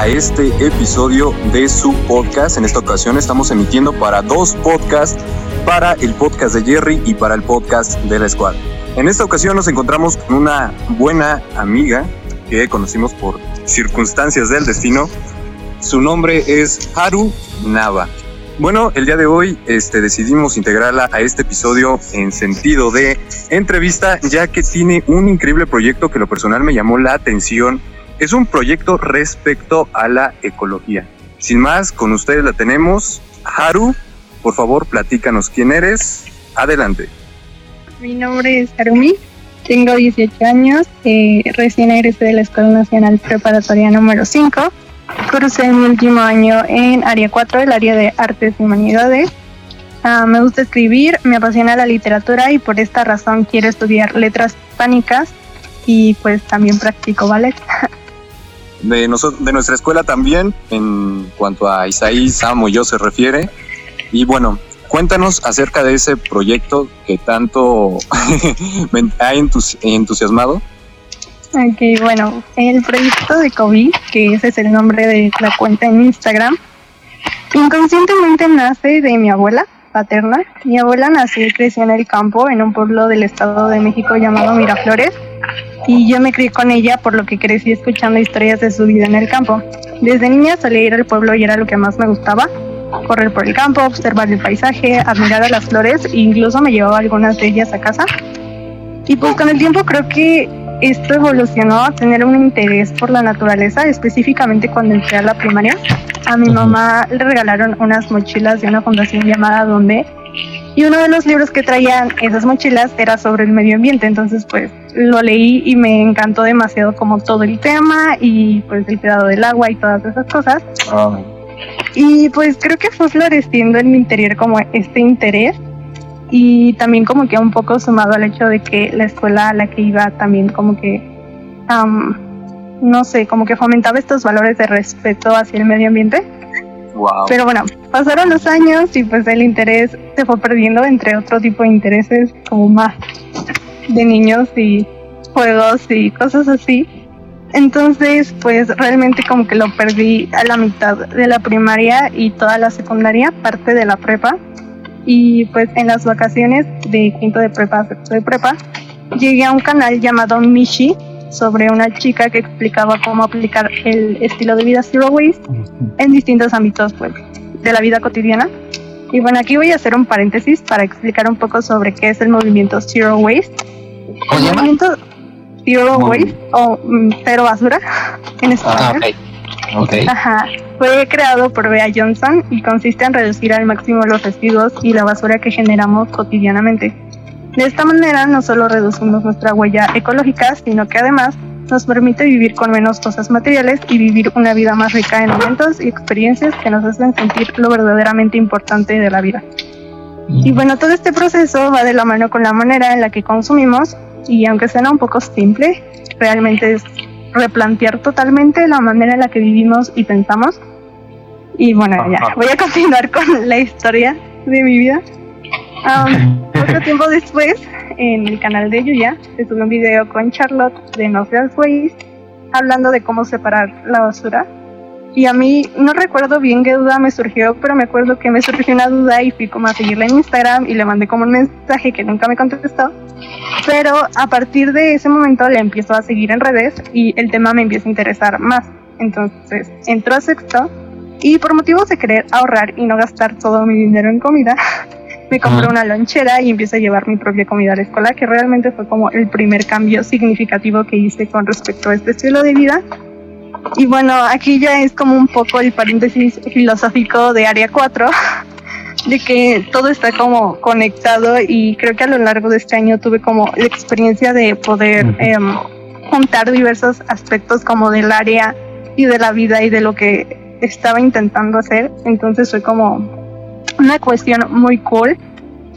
a este episodio de su podcast. En esta ocasión estamos emitiendo para dos podcasts, para el podcast de Jerry y para el podcast de la Squad. En esta ocasión nos encontramos con una buena amiga que conocimos por circunstancias del destino. Su nombre es Haru Nava. Bueno, el día de hoy este, decidimos integrarla a este episodio en sentido de entrevista, ya que tiene un increíble proyecto que lo personal me llamó la atención. Es un proyecto respecto a la ecología. Sin más, con ustedes la tenemos. Haru, por favor, platícanos quién eres. Adelante. Mi nombre es Harumi, tengo 18 años, eh, recién egresé de la Escuela Nacional Preparatoria número 5 Cursé mi último año en área 4, el área de artes y humanidades. Ah, me gusta escribir, me apasiona la literatura y por esta razón quiero estudiar letras hispánicas y pues también practico ballet. De, de nuestra escuela también, en cuanto a Isaí, Samo y yo se refiere. Y bueno, cuéntanos acerca de ese proyecto que tanto ha entusiasmado. Ok, bueno, el proyecto de COVID, que ese es el nombre de la cuenta en Instagram, inconscientemente nace de mi abuela paterna. Mi abuela nació y creció en el campo, en un pueblo del Estado de México llamado Miraflores, y yo me crié con ella por lo que crecí escuchando historias de su vida en el campo. Desde niña solía ir al pueblo y era lo que más me gustaba, correr por el campo, observar el paisaje, admirar a las flores e incluso me llevaba algunas de ellas a casa. Y pues con el tiempo creo que esto evolucionó a tener un interés por la naturaleza, específicamente cuando entré a la primaria. A mi mamá le regalaron unas mochilas de una fundación llamada Donde y uno de los libros que traían esas mochilas era sobre el medio ambiente, entonces pues lo leí y me encantó demasiado como todo el tema y pues el cuidado del agua y todas esas cosas. Ah. Y pues creo que fue floreciendo en mi interior como este interés y también como que un poco sumado al hecho de que la escuela a la que iba también como que, no sé, como que fomentaba estos valores de respeto hacia el medio ambiente. Pero bueno, pasaron los años y pues el interés se fue perdiendo entre otro tipo de intereses como más de niños y juegos y cosas así. Entonces, pues realmente como que lo perdí a la mitad de la primaria y toda la secundaria, parte de la prepa y pues en las vacaciones de quinto de prepa, sexto de prepa, llegué a un canal llamado Mishi sobre una chica que explicaba cómo aplicar el estilo de vida Zero Waste en distintos ámbitos pues, de la vida cotidiana. Y bueno, aquí voy a hacer un paréntesis para explicar un poco sobre qué es el movimiento Zero Waste. Movimiento Zero Waste o mm, cero basura en español. Ah, okay. Ajá fue creado por Bea Johnson y consiste en reducir al máximo los residuos y la basura que generamos cotidianamente. De esta manera no solo reducimos nuestra huella ecológica, sino que además nos permite vivir con menos cosas materiales y vivir una vida más rica en momentos y experiencias que nos hacen sentir lo verdaderamente importante de la vida. Y bueno, todo este proceso va de la mano con la manera en la que consumimos y aunque suena un poco simple, realmente es replantear totalmente la manera en la que vivimos y pensamos y bueno, ya, voy a continuar con la historia de mi vida. Um, poco tiempo después, en el canal de Yuya, se subió un video con Charlotte de No Seas Waste, hablando de cómo separar la basura. Y a mí no recuerdo bien qué duda me surgió, pero me acuerdo que me surgió una duda y fui como a seguirla en Instagram y le mandé como un mensaje que nunca me contestó. Pero a partir de ese momento le empiezo a seguir en redes y el tema me empieza a interesar más. Entonces entró a sexto y por motivos de querer ahorrar y no gastar todo mi dinero en comida, me compré una lonchera y empiezo a llevar mi propia comida a la escuela, que realmente fue como el primer cambio significativo que hice con respecto a este estilo de vida. Y bueno, aquí ya es como un poco el paréntesis filosófico de Área 4, de que todo está como conectado y creo que a lo largo de este año tuve como la experiencia de poder em, juntar diversos aspectos como del área y de la vida y de lo que estaba intentando hacer. Entonces fue como una cuestión muy cool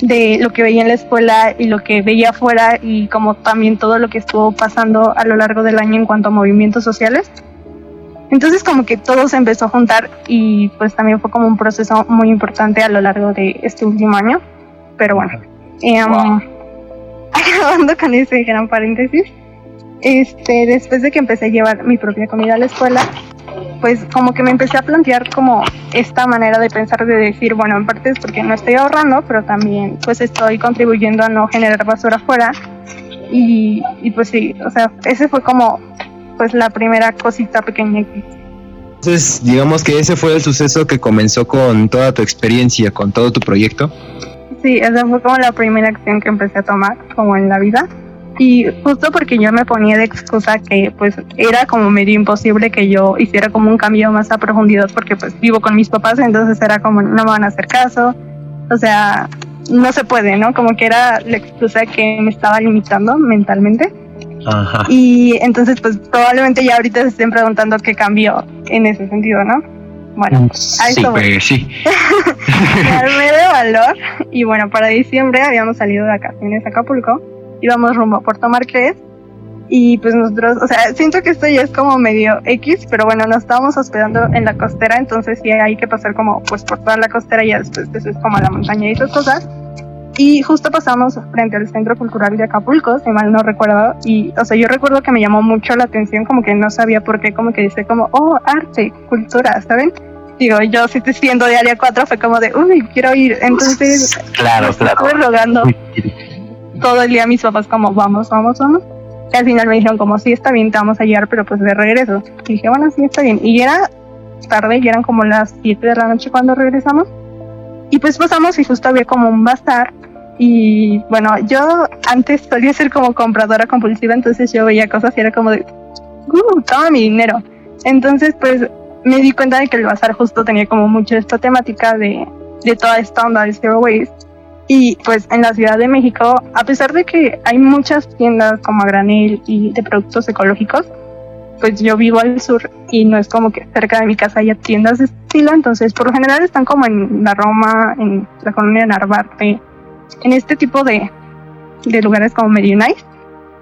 de lo que veía en la escuela y lo que veía afuera y como también todo lo que estuvo pasando a lo largo del año en cuanto a movimientos sociales. Entonces como que todo se empezó a juntar y pues también fue como un proceso muy importante a lo largo de este último año. Pero bueno, eh, acabando con ese gran paréntesis, este, después de que empecé a llevar mi propia comida a la escuela, pues como que me empecé a plantear como esta manera de pensar de decir, bueno, en parte es porque no estoy ahorrando, pero también pues estoy contribuyendo a no generar basura afuera. Y, y pues sí, o sea, ese fue como pues la primera cosita pequeña que entonces, digamos que ese fue el suceso que comenzó con toda tu experiencia, con todo tu proyecto. Sí, esa fue como la primera acción que empecé a tomar, como en la vida. Y justo porque yo me ponía de excusa que pues era como medio imposible que yo hiciera como un cambio más a profundidad porque pues vivo con mis papás, entonces era como no me van a hacer caso. O sea, no se puede, ¿no? Como que era la excusa que me estaba limitando mentalmente. Ajá. Y entonces pues probablemente ya ahorita se estén preguntando qué cambió en ese sentido, ¿no? Bueno, mm, a eso pues, sí. me armé de valor y bueno, para diciembre habíamos salido de vacaciones a Acapulco íbamos rumbo a Puerto Marqués y pues nosotros, o sea, siento que esto ya es como medio X, pero bueno, nos estábamos hospedando en la costera, entonces sí hay que pasar como pues por toda la costera y ya después eso es como la montaña y esas cosas. Y justo pasamos frente al Centro Cultural de Acapulco, si mal no recuerdo, y o sea, yo recuerdo que me llamó mucho la atención, como que no sabía por qué, como que dice como, oh, arte, cultura, ¿saben? Digo, yo si te siendo de área 4 fue como de, uy, quiero ir, entonces... Claro, claro. Estuve rogando todo el día mis papás como, vamos, vamos, vamos. Y al final me dijeron como, sí, está bien, te vamos a llevar, pero pues de regreso. Y dije, bueno, sí, está bien. Y era tarde, y eran como las 7 de la noche cuando regresamos. Y pues pasamos y justo había como un bazar. Y bueno, yo antes solía ser como compradora compulsiva, entonces yo veía cosas y era como de, uh, toma mi dinero. Entonces pues me di cuenta de que el bazar justo tenía como mucho esta temática de, de toda esta onda de zero waste y pues en la Ciudad de México, a pesar de que hay muchas tiendas como a granel y de productos ecológicos, pues yo vivo al sur y no es como que cerca de mi casa haya tiendas de estilo, entonces por lo general están como en la Roma, en la colonia de Narvarte, en este tipo de, de lugares como medio nice.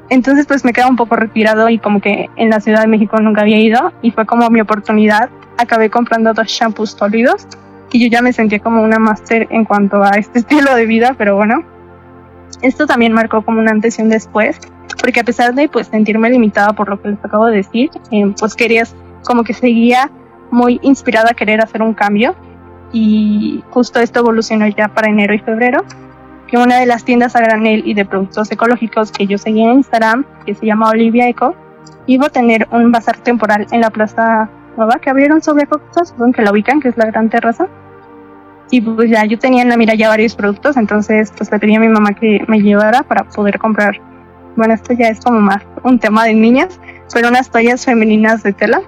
Entonces pues me queda un poco retirado y como que en la Ciudad de México nunca había ido y fue como mi oportunidad. Acabé comprando dos shampoos sólidos y yo ya me sentía como una máster en cuanto a este estilo de vida, pero bueno, esto también marcó como una antes y un después, porque a pesar de pues sentirme limitada por lo que les acabo de decir, eh, pues querías como que seguía muy inspirada a querer hacer un cambio y justo esto evolucionó ya para enero y febrero, que una de las tiendas a granel y de productos ecológicos que yo seguía en Instagram, que se llama Olivia Eco, iba a tener un bazar temporal en la plaza nueva que abrieron sobre Cocos, que la ubican, que es la gran terraza. Y pues ya yo tenía en la mira ya varios productos, entonces pues le pedí a mi mamá que me llevara para poder comprar. Bueno, esto ya es como más un tema de niñas, pero unas toallas femeninas de tela.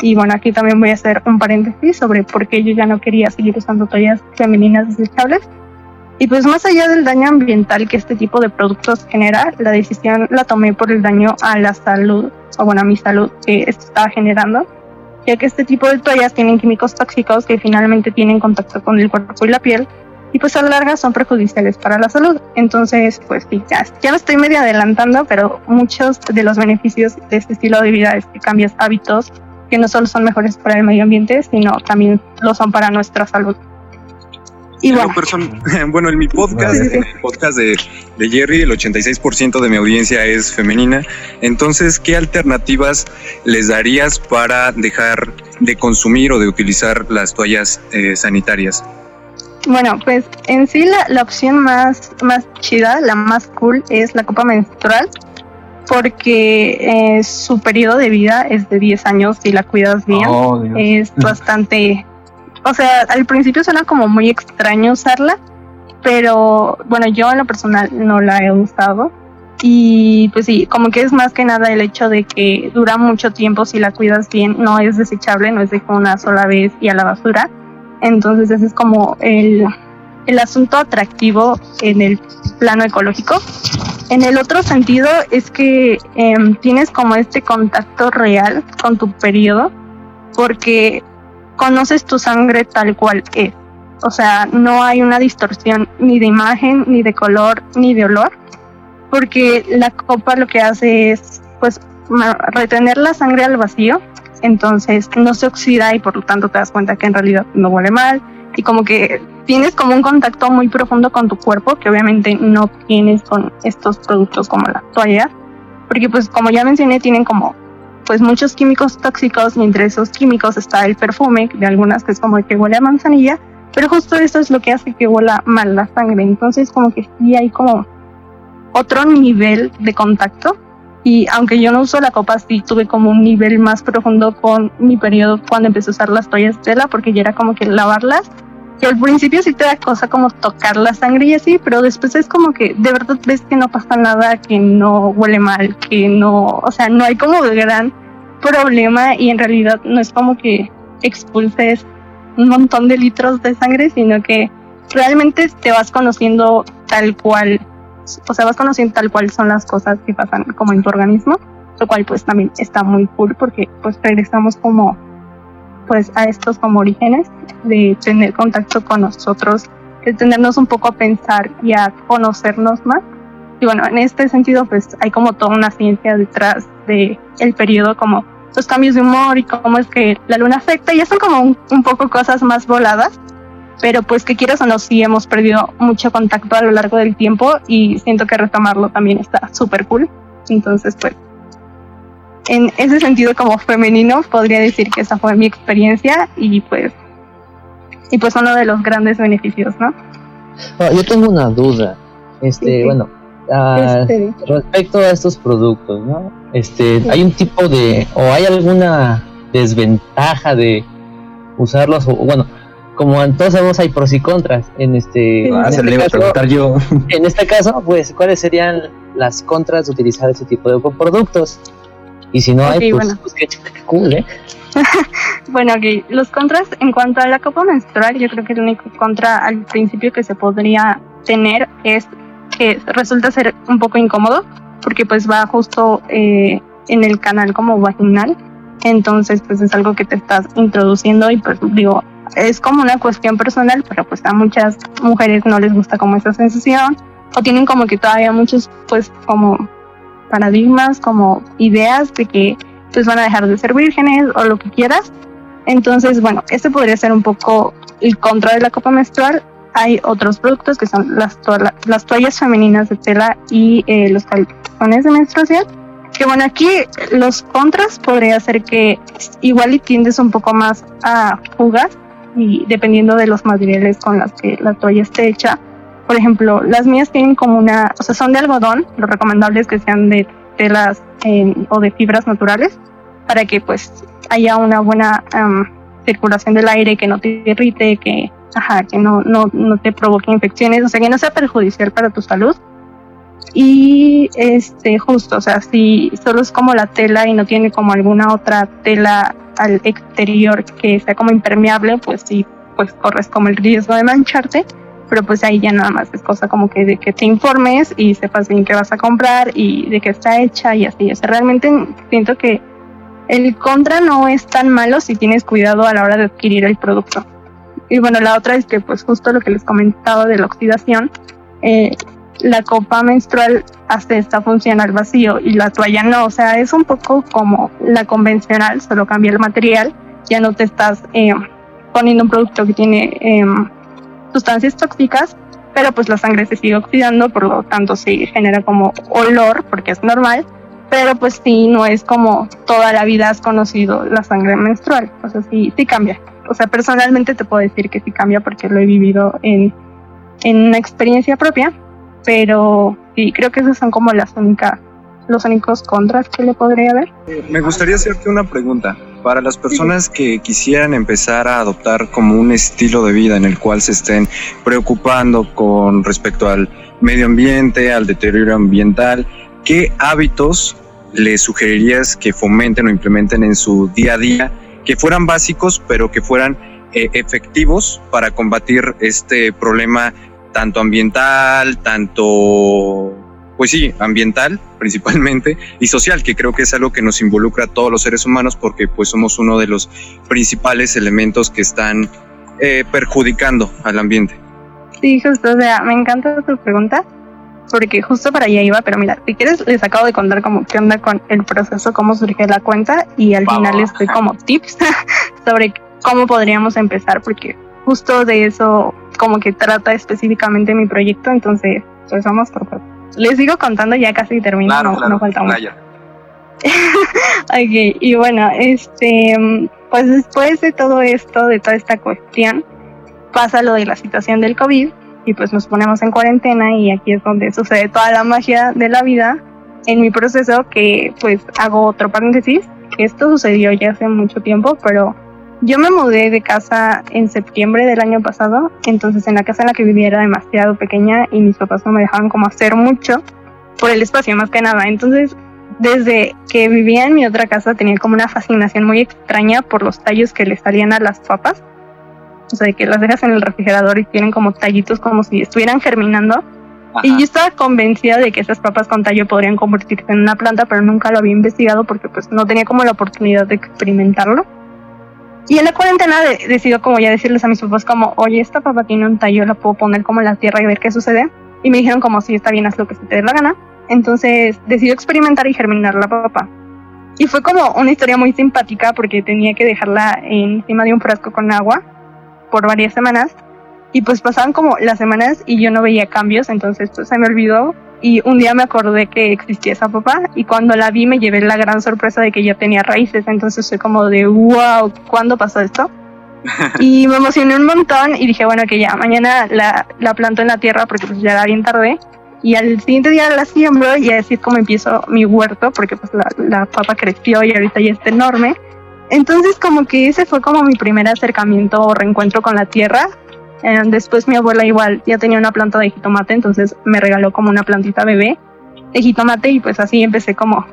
Y bueno, aquí también voy a hacer un paréntesis sobre por qué yo ya no quería seguir usando toallas femeninas desechables. Y pues más allá del daño ambiental que este tipo de productos genera, la decisión la tomé por el daño a la salud, o bueno, a mi salud que esto estaba generando ya que este tipo de toallas tienen químicos tóxicos que finalmente tienen contacto con el cuerpo y la piel y pues a la larga son perjudiciales para la salud. Entonces, pues sí, ya, ya me estoy medio adelantando, pero muchos de los beneficios de este estilo de vida es que cambias hábitos que no solo son mejores para el medio ambiente, sino también lo son para nuestra salud. Y bueno. bueno, en mi podcast, en el podcast de, de Jerry, el 86% de mi audiencia es femenina. Entonces, ¿qué alternativas les darías para dejar de consumir o de utilizar las toallas eh, sanitarias? Bueno, pues en sí la, la, opción más, más chida, la más cool, es la copa menstrual, porque eh, su periodo de vida es de 10 años y la cuidas bien. Oh, es bastante o sea, al principio suena como muy extraño usarla, pero bueno, yo en lo personal no la he usado. Y pues sí, como que es más que nada el hecho de que dura mucho tiempo si la cuidas bien, no es desechable, no es de una sola vez y a la basura. Entonces ese es como el, el asunto atractivo en el plano ecológico. En el otro sentido es que em, tienes como este contacto real con tu periodo, porque conoces tu sangre tal cual es. O sea, no hay una distorsión ni de imagen, ni de color, ni de olor, porque la copa lo que hace es, pues, retener la sangre al vacío, entonces no se oxida y por lo tanto te das cuenta que en realidad no huele mal. Y como que tienes como un contacto muy profundo con tu cuerpo que obviamente no tienes con estos productos como la toalla porque pues como ya mencioné tienen como pues muchos químicos tóxicos y entre esos químicos está el perfume de algunas que es como que huele a manzanilla, pero justo eso es lo que hace que huela mal la sangre, entonces como que sí hay como otro nivel de contacto y aunque yo no uso la copa, sí tuve como un nivel más profundo con mi periodo cuando empecé a usar las toallas de tela, porque ya era como que lavarlas. Y al principio sí te da cosa como tocar la sangre y así, pero después es como que de verdad ves que no pasa nada, que no huele mal, que no, o sea, no hay como gran problema y en realidad no es como que expulses un montón de litros de sangre, sino que realmente te vas conociendo tal cual o sea, vas conociendo tal cual son las cosas que pasan como en tu organismo, lo cual pues también está muy cool porque pues regresamos como pues a estos como orígenes de tener contacto con nosotros, de tenernos un poco a pensar y a conocernos más. Y bueno, en este sentido pues hay como toda una ciencia detrás de el periodo como los cambios de humor y cómo es que la luna afecta y ya son como un, un poco cosas más voladas pero pues que quieras o no, sí hemos perdido mucho contacto a lo largo del tiempo y siento que retomarlo también está súper cool. Entonces, pues, en ese sentido como femenino, podría decir que esa fue mi experiencia y pues, y pues uno de los grandes beneficios, ¿no? Ah, yo tengo una duda, este, bueno, ah, este. respecto a estos productos, ¿no? Este, ¿hay un tipo de, o hay alguna desventaja de usarlos, o bueno, como todos sabemos hay pros y contras. En este, ah, en, este caso, yo. en este caso pues cuáles serían las contras de utilizar ese tipo de productos y si no hay pues, pues qué, cool eh bueno ok los contras en cuanto a la copa menstrual yo creo que el único contra al principio que se podría tener es que resulta ser un poco incómodo porque pues va justo eh, en el canal como vaginal. Entonces pues es algo que te estás introduciendo y pues digo es como una cuestión personal, pero pues a muchas mujeres no les gusta como esa sensación o tienen como que todavía muchos pues como paradigmas, como ideas de que pues van a dejar de ser vírgenes o lo que quieras. Entonces, bueno, este podría ser un poco el contra de la copa menstrual. Hay otros productos que son las, las toallas femeninas de tela y eh, los calzones de menstruación. Que bueno, aquí los contras podría ser que igual y tiendes un poco más a jugar y dependiendo de los materiales con los que la toalla esté hecha. Por ejemplo, las mías tienen como una, o sea, son de algodón, lo recomendable es que sean de telas o de fibras naturales para que pues haya una buena circulación del aire, que no te irrite, que, ajá, que no, no, no te provoque infecciones, o sea, que no sea perjudicial para tu salud. Y este, justo, o sea, si solo es como la tela y no tiene como alguna otra tela al exterior que sea como impermeable, pues sí, pues corres como el riesgo de mancharte, pero pues ahí ya nada más es cosa como que de que te informes y sepas bien qué vas a comprar y de qué está hecha y así. O sea, realmente siento que el contra no es tan malo si tienes cuidado a la hora de adquirir el producto. Y bueno, la otra es que pues justo lo que les comentaba de la oxidación, eh, la copa menstrual hace esta función al vacío y la toalla no, o sea, es un poco como la convencional, solo cambia el material, ya no te estás eh, poniendo un producto que tiene eh, sustancias tóxicas, pero pues la sangre se sigue oxidando, por lo tanto sí genera como olor, porque es normal, pero pues sí, no es como toda la vida has conocido la sangre menstrual, o sea, sí, sí cambia. O sea, personalmente te puedo decir que sí cambia porque lo he vivido en, en una experiencia propia, pero sí, creo que esas son como las únicas, los únicos contras que le podría haber. Me gustaría hacerte una pregunta. Para las personas que quisieran empezar a adoptar como un estilo de vida en el cual se estén preocupando con respecto al medio ambiente, al deterioro ambiental, ¿qué hábitos le sugerirías que fomenten o implementen en su día a día que fueran básicos pero que fueran eh, efectivos para combatir este problema tanto ambiental, tanto, pues sí, ambiental principalmente, y social, que creo que es algo que nos involucra a todos los seres humanos porque pues somos uno de los principales elementos que están eh, perjudicando al ambiente. Sí, justo, o sea, me encanta tu pregunta, porque justo para allá iba, pero mira, si quieres les acabo de contar como qué onda con el proceso, cómo surgió la cuenta y al final les doy como tips sobre cómo podríamos empezar, porque justo de eso como que trata específicamente mi proyecto, entonces pues vamos por les sigo contando, ya casi termino, no, falta mucho. ok, y bueno, este, pues después de todo esto, de toda esta cuestión, pasa lo de la situación del COVID y pues nos ponemos en cuarentena y aquí es donde sucede toda la magia de la vida en mi proceso que pues hago otro paréntesis, que esto sucedió ya hace mucho tiempo, pero yo me mudé de casa en septiembre del año pasado, entonces en la casa en la que vivía era demasiado pequeña y mis papás no me dejaban como hacer mucho por el espacio más que nada. Entonces, desde que vivía en mi otra casa tenía como una fascinación muy extraña por los tallos que le salían a las papas. O sea, que las dejas en el refrigerador y tienen como tallitos como si estuvieran germinando. Y yo estaba convencida de que esas papas con tallo podrían convertirse en una planta, pero nunca lo había investigado porque pues no tenía como la oportunidad de experimentarlo. Y en la cuarentena decido como ya decirles a mis papás como, oye, esta papa tiene un tallo, la puedo poner como en la tierra y ver qué sucede. Y me dijeron como, sí, está bien, haz lo que se te dé la gana. Entonces decido experimentar y germinar la papa. Y fue como una historia muy simpática porque tenía que dejarla encima de un frasco con agua por varias semanas. Y pues pasaban como las semanas y yo no veía cambios, entonces pues se me olvidó y un día me acordé que existía esa papá y cuando la vi me llevé la gran sorpresa de que ya tenía raíces, entonces fue como de wow, ¿cuándo pasó esto? y me emocioné un montón y dije, bueno, que ya mañana la, la planto en la tierra porque pues ya era bien tarde y al siguiente día la siembro y así es como empiezo mi huerto porque pues la, la papa creció y ahorita ya está enorme. Entonces como que ese fue como mi primer acercamiento o reencuentro con la tierra eh, después mi abuela igual ya tenía una planta de jitomate, entonces me regaló como una plantita bebé de jitomate y pues así empecé como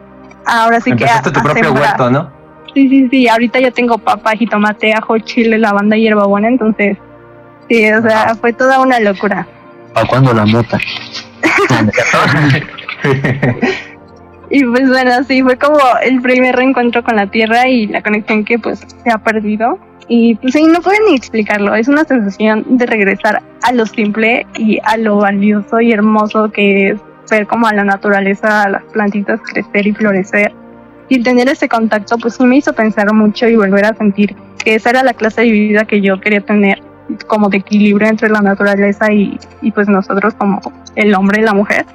ahora sí que a, tu propio huerto, ¿no? Sí, sí, sí, ahorita ya tengo papa, jitomate, ajo, chile, lavanda y hierbabuena, entonces sí, o sea, fue toda una locura. ¿Para cuándo la mota? y pues bueno, sí, fue como el primer reencuentro con la tierra y la conexión que pues se ha perdido y pues sí, no pueden ni explicarlo. Es una sensación de regresar a lo simple y a lo valioso y hermoso que es ver como a la naturaleza, a las plantitas crecer y florecer. Y tener ese contacto, pues me hizo pensar mucho y volver a sentir que esa era la clase de vida que yo quería tener, como de equilibrio entre la naturaleza y, y pues nosotros como el hombre y la mujer.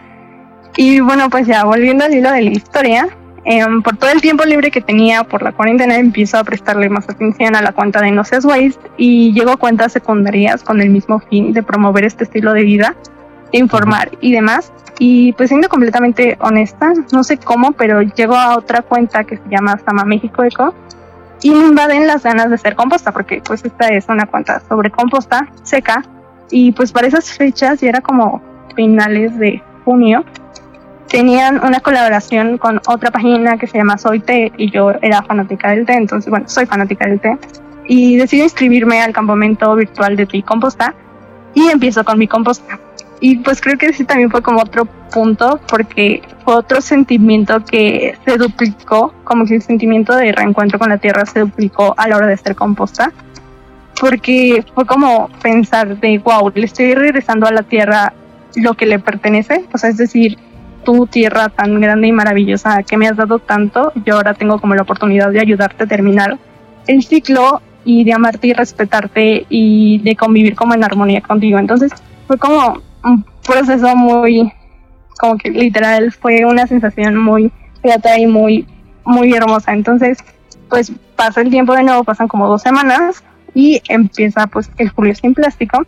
Y bueno, pues ya volviendo al hilo de la historia, Em, por todo el tiempo libre que tenía por la cuarentena empiezo a prestarle más atención a la cuenta de No Seas Waste y llego a cuentas secundarias con el mismo fin de promover este estilo de vida, informar y demás. Y pues siendo completamente honesta, no sé cómo, pero llego a otra cuenta que se llama Sama México Eco y me invaden las ganas de hacer composta, porque pues esta es una cuenta sobre composta seca y pues para esas fechas ya era como finales de junio tenían una colaboración con otra página que se llama Soy Té y yo era fanática del té, entonces bueno, soy fanática del té y decidí inscribirme al campamento virtual de té composta y empiezo con mi composta. Y pues creo que ese también fue como otro punto porque fue otro sentimiento que se duplicó, como que el sentimiento de reencuentro con la tierra se duplicó a la hora de hacer composta. Porque fue como pensar de, wow, le estoy regresando a la tierra lo que le pertenece, o sea, es decir, tu tierra tan grande y maravillosa que me has dado tanto, yo ahora tengo como la oportunidad de ayudarte a terminar el ciclo y de amarte y respetarte y de convivir como en armonía contigo. Entonces fue como un proceso muy, como que literal fue una sensación muy grata y muy, muy hermosa. Entonces, pues pasa el tiempo de nuevo, pasan como dos semanas y empieza pues el Julio sin plástico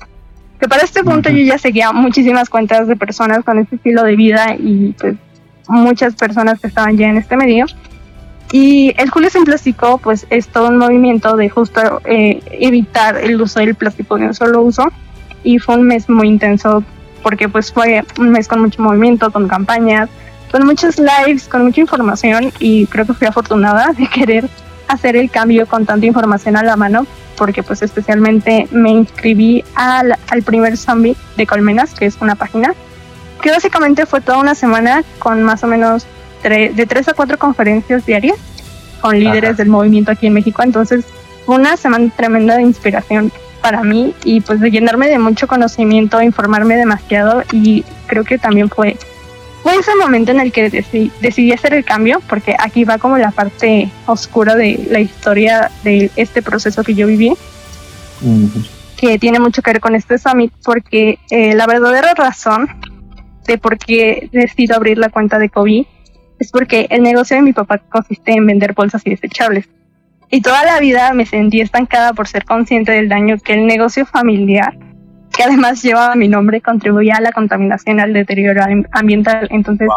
que para este punto yo ya seguía muchísimas cuentas de personas con este estilo de vida y pues muchas personas que estaban ya en este medio. Y el Julio sin plástico pues es todo un movimiento de justo eh, evitar el uso del plástico de un solo uso. Y fue un mes muy intenso porque pues fue un mes con mucho movimiento, con campañas, con muchos lives, con mucha información. Y creo que fui afortunada de querer hacer el cambio con tanta información a la mano porque pues especialmente me inscribí al, al primer zombie de Colmenas, que es una página, que básicamente fue toda una semana con más o menos de tres a cuatro conferencias diarias con líderes del movimiento aquí en México. Entonces fue una semana tremenda de inspiración para mí y pues de llenarme de mucho conocimiento, informarme demasiado y creo que también fue fue ese momento en el que decidí, hacer el cambio, porque aquí va como la parte oscura de la historia de este proceso que yo viví, que tiene mucho que ver con este summit, porque eh, la verdadera razón de por qué decido abrir la cuenta de COVID es porque el negocio de mi papá consiste en vender bolsas y desechables. Y toda la vida me sentí estancada por ser consciente del daño que el negocio familiar, que además llevaba mi nombre, contribuía a la contaminación, al deterioro ambiental. Entonces,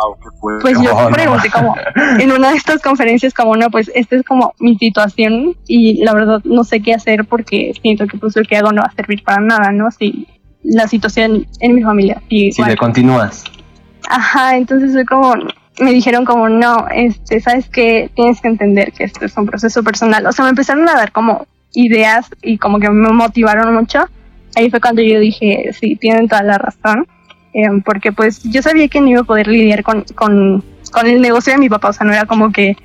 pues yo pregunté como en una de estas conferencias como, no, pues esta es como mi situación y la verdad no sé qué hacer porque siento que pues lo que hago no va a servir para nada, ¿no? Si la situación en mi familia. Si le continúas. Ajá, entonces fue como, me dijeron como, no, este, sabes que tienes que entender que esto es un proceso personal. O sea, me empezaron a dar como ideas y como que me motivaron mucho. Ahí fue cuando yo dije, sí, tienen toda la razón. Eh, porque pues yo sabía que no iba a poder lidiar con, con, con el negocio de mi papá. O sea, no era como que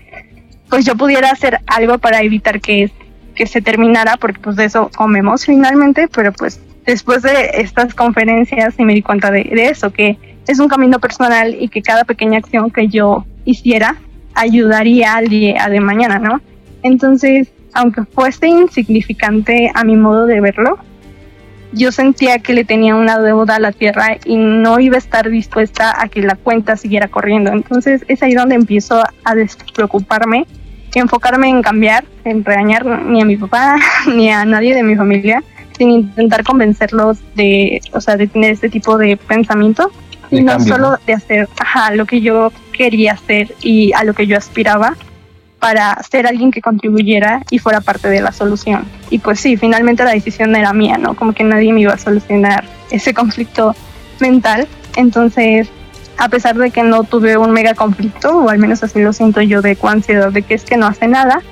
pues yo pudiera hacer algo para evitar que, que se terminara, porque pues de eso comemos finalmente, pero pues después de estas conferencias sí me di cuenta de, eso, que es un camino personal y que cada pequeña acción que yo hiciera ayudaría al día de mañana, ¿no? Entonces, aunque fuese insignificante a mi modo de verlo, yo sentía que le tenía una deuda a la tierra y no iba a estar dispuesta a que la cuenta siguiera corriendo. Entonces es ahí donde empiezo a despreocuparme, enfocarme en cambiar, en regañar ni a mi papá ni a nadie de mi familia, sin intentar convencerlos de, o sea, de tener este tipo de pensamiento, sino solo de hacer ajá, lo que yo quería hacer y a lo que yo aspiraba para ser alguien que contribuyera y fuera parte de la solución. Y pues sí, finalmente la decisión era mía, ¿no? Como que nadie me iba a solucionar ese conflicto mental. Entonces, a pesar de que no tuve un mega conflicto, o al menos así lo siento yo de ansiedad de que es que no hace nada,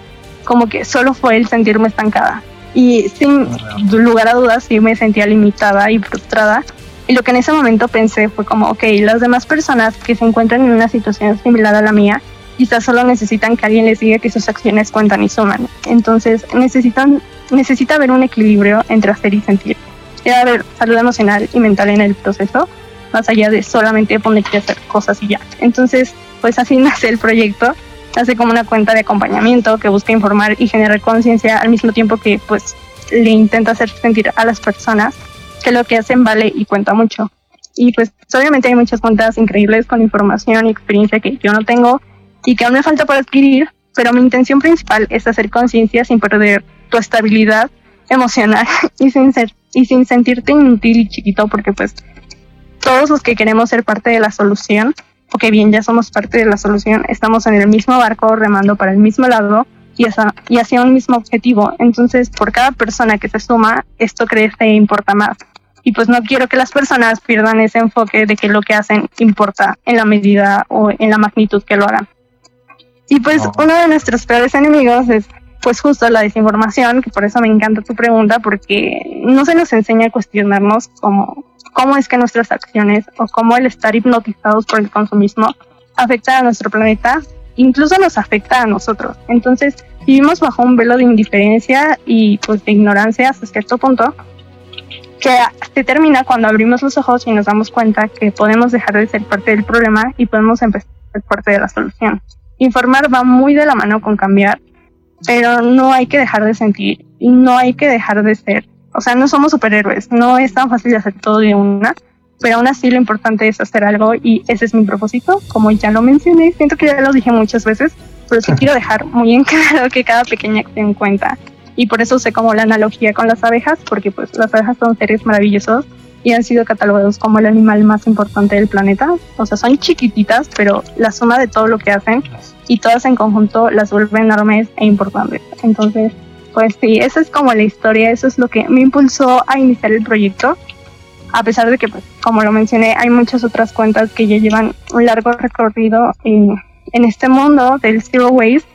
como que solo fue el sentirme estancada. Y sin lugar a dudas sí me sentía limitada y frustrada. Y lo que en ese momento pensé fue como, ok, las demás personas que se encuentran en una situación similar a la mía, quizás solo necesitan que alguien les diga que sus acciones cuentan y suman. Entonces necesitan, necesita haber un equilibrio entre hacer y sentir. Debe haber salud emocional y mental en el proceso, más allá de solamente ponerte a hacer cosas y ya. Entonces, pues así nace el proyecto hace como una cuenta de acompañamiento que busca informar y generar conciencia al mismo tiempo que pues le intenta hacer sentir a las personas que lo que hacen vale y cuenta mucho. Y pues obviamente hay muchas cuentas increíbles con información y experiencia que yo no tengo y que aún me falta por adquirir, pero mi intención principal es hacer conciencia sin perder tu estabilidad emocional y sin, ser, y sin sentirte inútil y chiquito porque pues todos los que queremos ser parte de la solución ok, bien, ya somos parte de la solución, estamos en el mismo barco remando para el mismo lado y hacia, y hacia un mismo objetivo. Entonces, por cada persona que se suma, esto crece e importa más. Y pues no quiero que las personas pierdan ese enfoque de que lo que hacen importa en la medida o en la magnitud que lo hagan. Y pues uno de nuestros peores enemigos es pues justo la desinformación, que por eso me encanta tu pregunta, porque no se nos enseña a cuestionarnos como cómo es que nuestras acciones o cómo el estar hipnotizados por el consumismo afecta a nuestro planeta, incluso nos afecta a nosotros. Entonces, vivimos bajo un velo de indiferencia y pues de ignorancia hasta cierto punto, que se termina cuando abrimos los ojos y nos damos cuenta que podemos dejar de ser parte del problema y podemos empezar a ser parte de la solución. Informar va muy de la mano con cambiar, pero no hay que dejar de sentir y no hay que dejar de ser o sea, no somos superhéroes, no es tan fácil de hacer todo de una, pero aún así lo importante es hacer algo y ese es mi propósito, como ya lo mencioné, siento que ya lo dije muchas veces, pero sí quiero dejar muy en claro que cada pequeña acción cuenta. Y por eso sé como la analogía con las abejas, porque pues las abejas son seres maravillosos y han sido catalogados como el animal más importante del planeta. O sea, son chiquititas, pero la suma de todo lo que hacen y todas en conjunto las vuelven enormes e importantes. Entonces, pues sí, esa es como la historia, eso es lo que me impulsó a iniciar el proyecto, a pesar de que, pues, como lo mencioné, hay muchas otras cuentas que ya llevan un largo recorrido en, en este mundo del Zero Waste,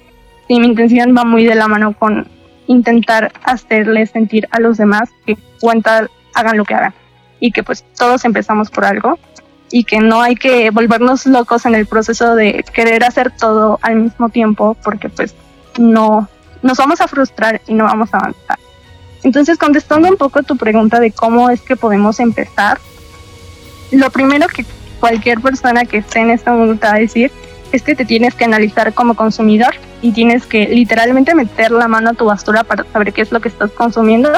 y mi intención va muy de la mano con intentar hacerle sentir a los demás que cuenta hagan lo que hagan y que pues todos empezamos por algo y que no hay que volvernos locos en el proceso de querer hacer todo al mismo tiempo porque pues no nos vamos a frustrar y no vamos a avanzar. Entonces, contestando un poco tu pregunta de cómo es que podemos empezar, lo primero que cualquier persona que esté en este mundo va a decir es que te tienes que analizar como consumidor y tienes que literalmente meter la mano a tu basura para saber qué es lo que estás consumiendo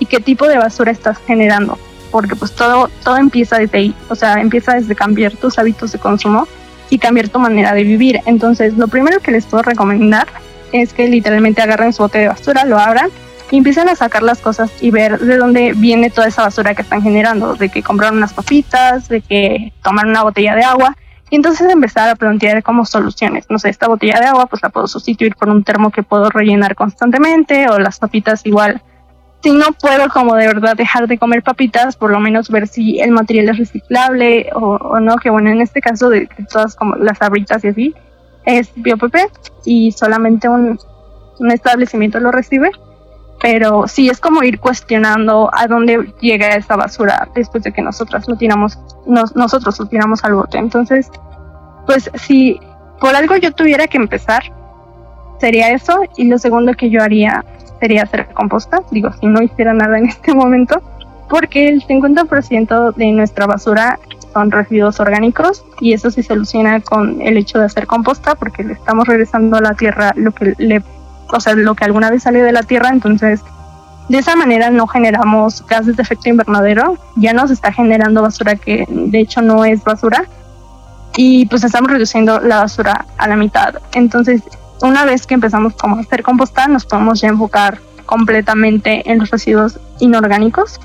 y qué tipo de basura estás generando. Porque pues todo, todo empieza desde ahí, o sea, empieza desde cambiar tus hábitos de consumo y cambiar tu manera de vivir. Entonces, lo primero que les puedo recomendar es que literalmente agarren su bote de basura, lo abran y empiecen a sacar las cosas y ver de dónde viene toda esa basura que están generando, de que compraron unas papitas, de que tomaron una botella de agua. Y entonces empezar a plantear como soluciones. No sé, esta botella de agua pues la puedo sustituir por un termo que puedo rellenar constantemente o las papitas igual si no puedo como de verdad dejar de comer papitas, por lo menos ver si el material es reciclable o, no, que bueno, en este caso de, todas como las abritas y así, es BioPP y solamente un, un establecimiento lo recibe, pero sí es como ir cuestionando a dónde llega esa basura después de que nosotras lo tiramos, nosotros lo tiramos al bote. Entonces, pues si por algo yo tuviera que empezar, sería eso, y lo segundo que yo haría sería hacer composta, digo, si no hiciera nada en este momento, porque el 50% de nuestra basura son residuos orgánicos y eso se soluciona con el hecho de hacer composta porque le estamos regresando a la tierra lo que le o sea, lo que alguna vez salió de la tierra, entonces de esa manera no generamos gases de efecto invernadero, ya nos está generando basura que de hecho no es basura y pues estamos reduciendo la basura a la mitad. Entonces una vez que empezamos como a hacer composta, nos podemos ya enfocar completamente en los residuos inorgánicos.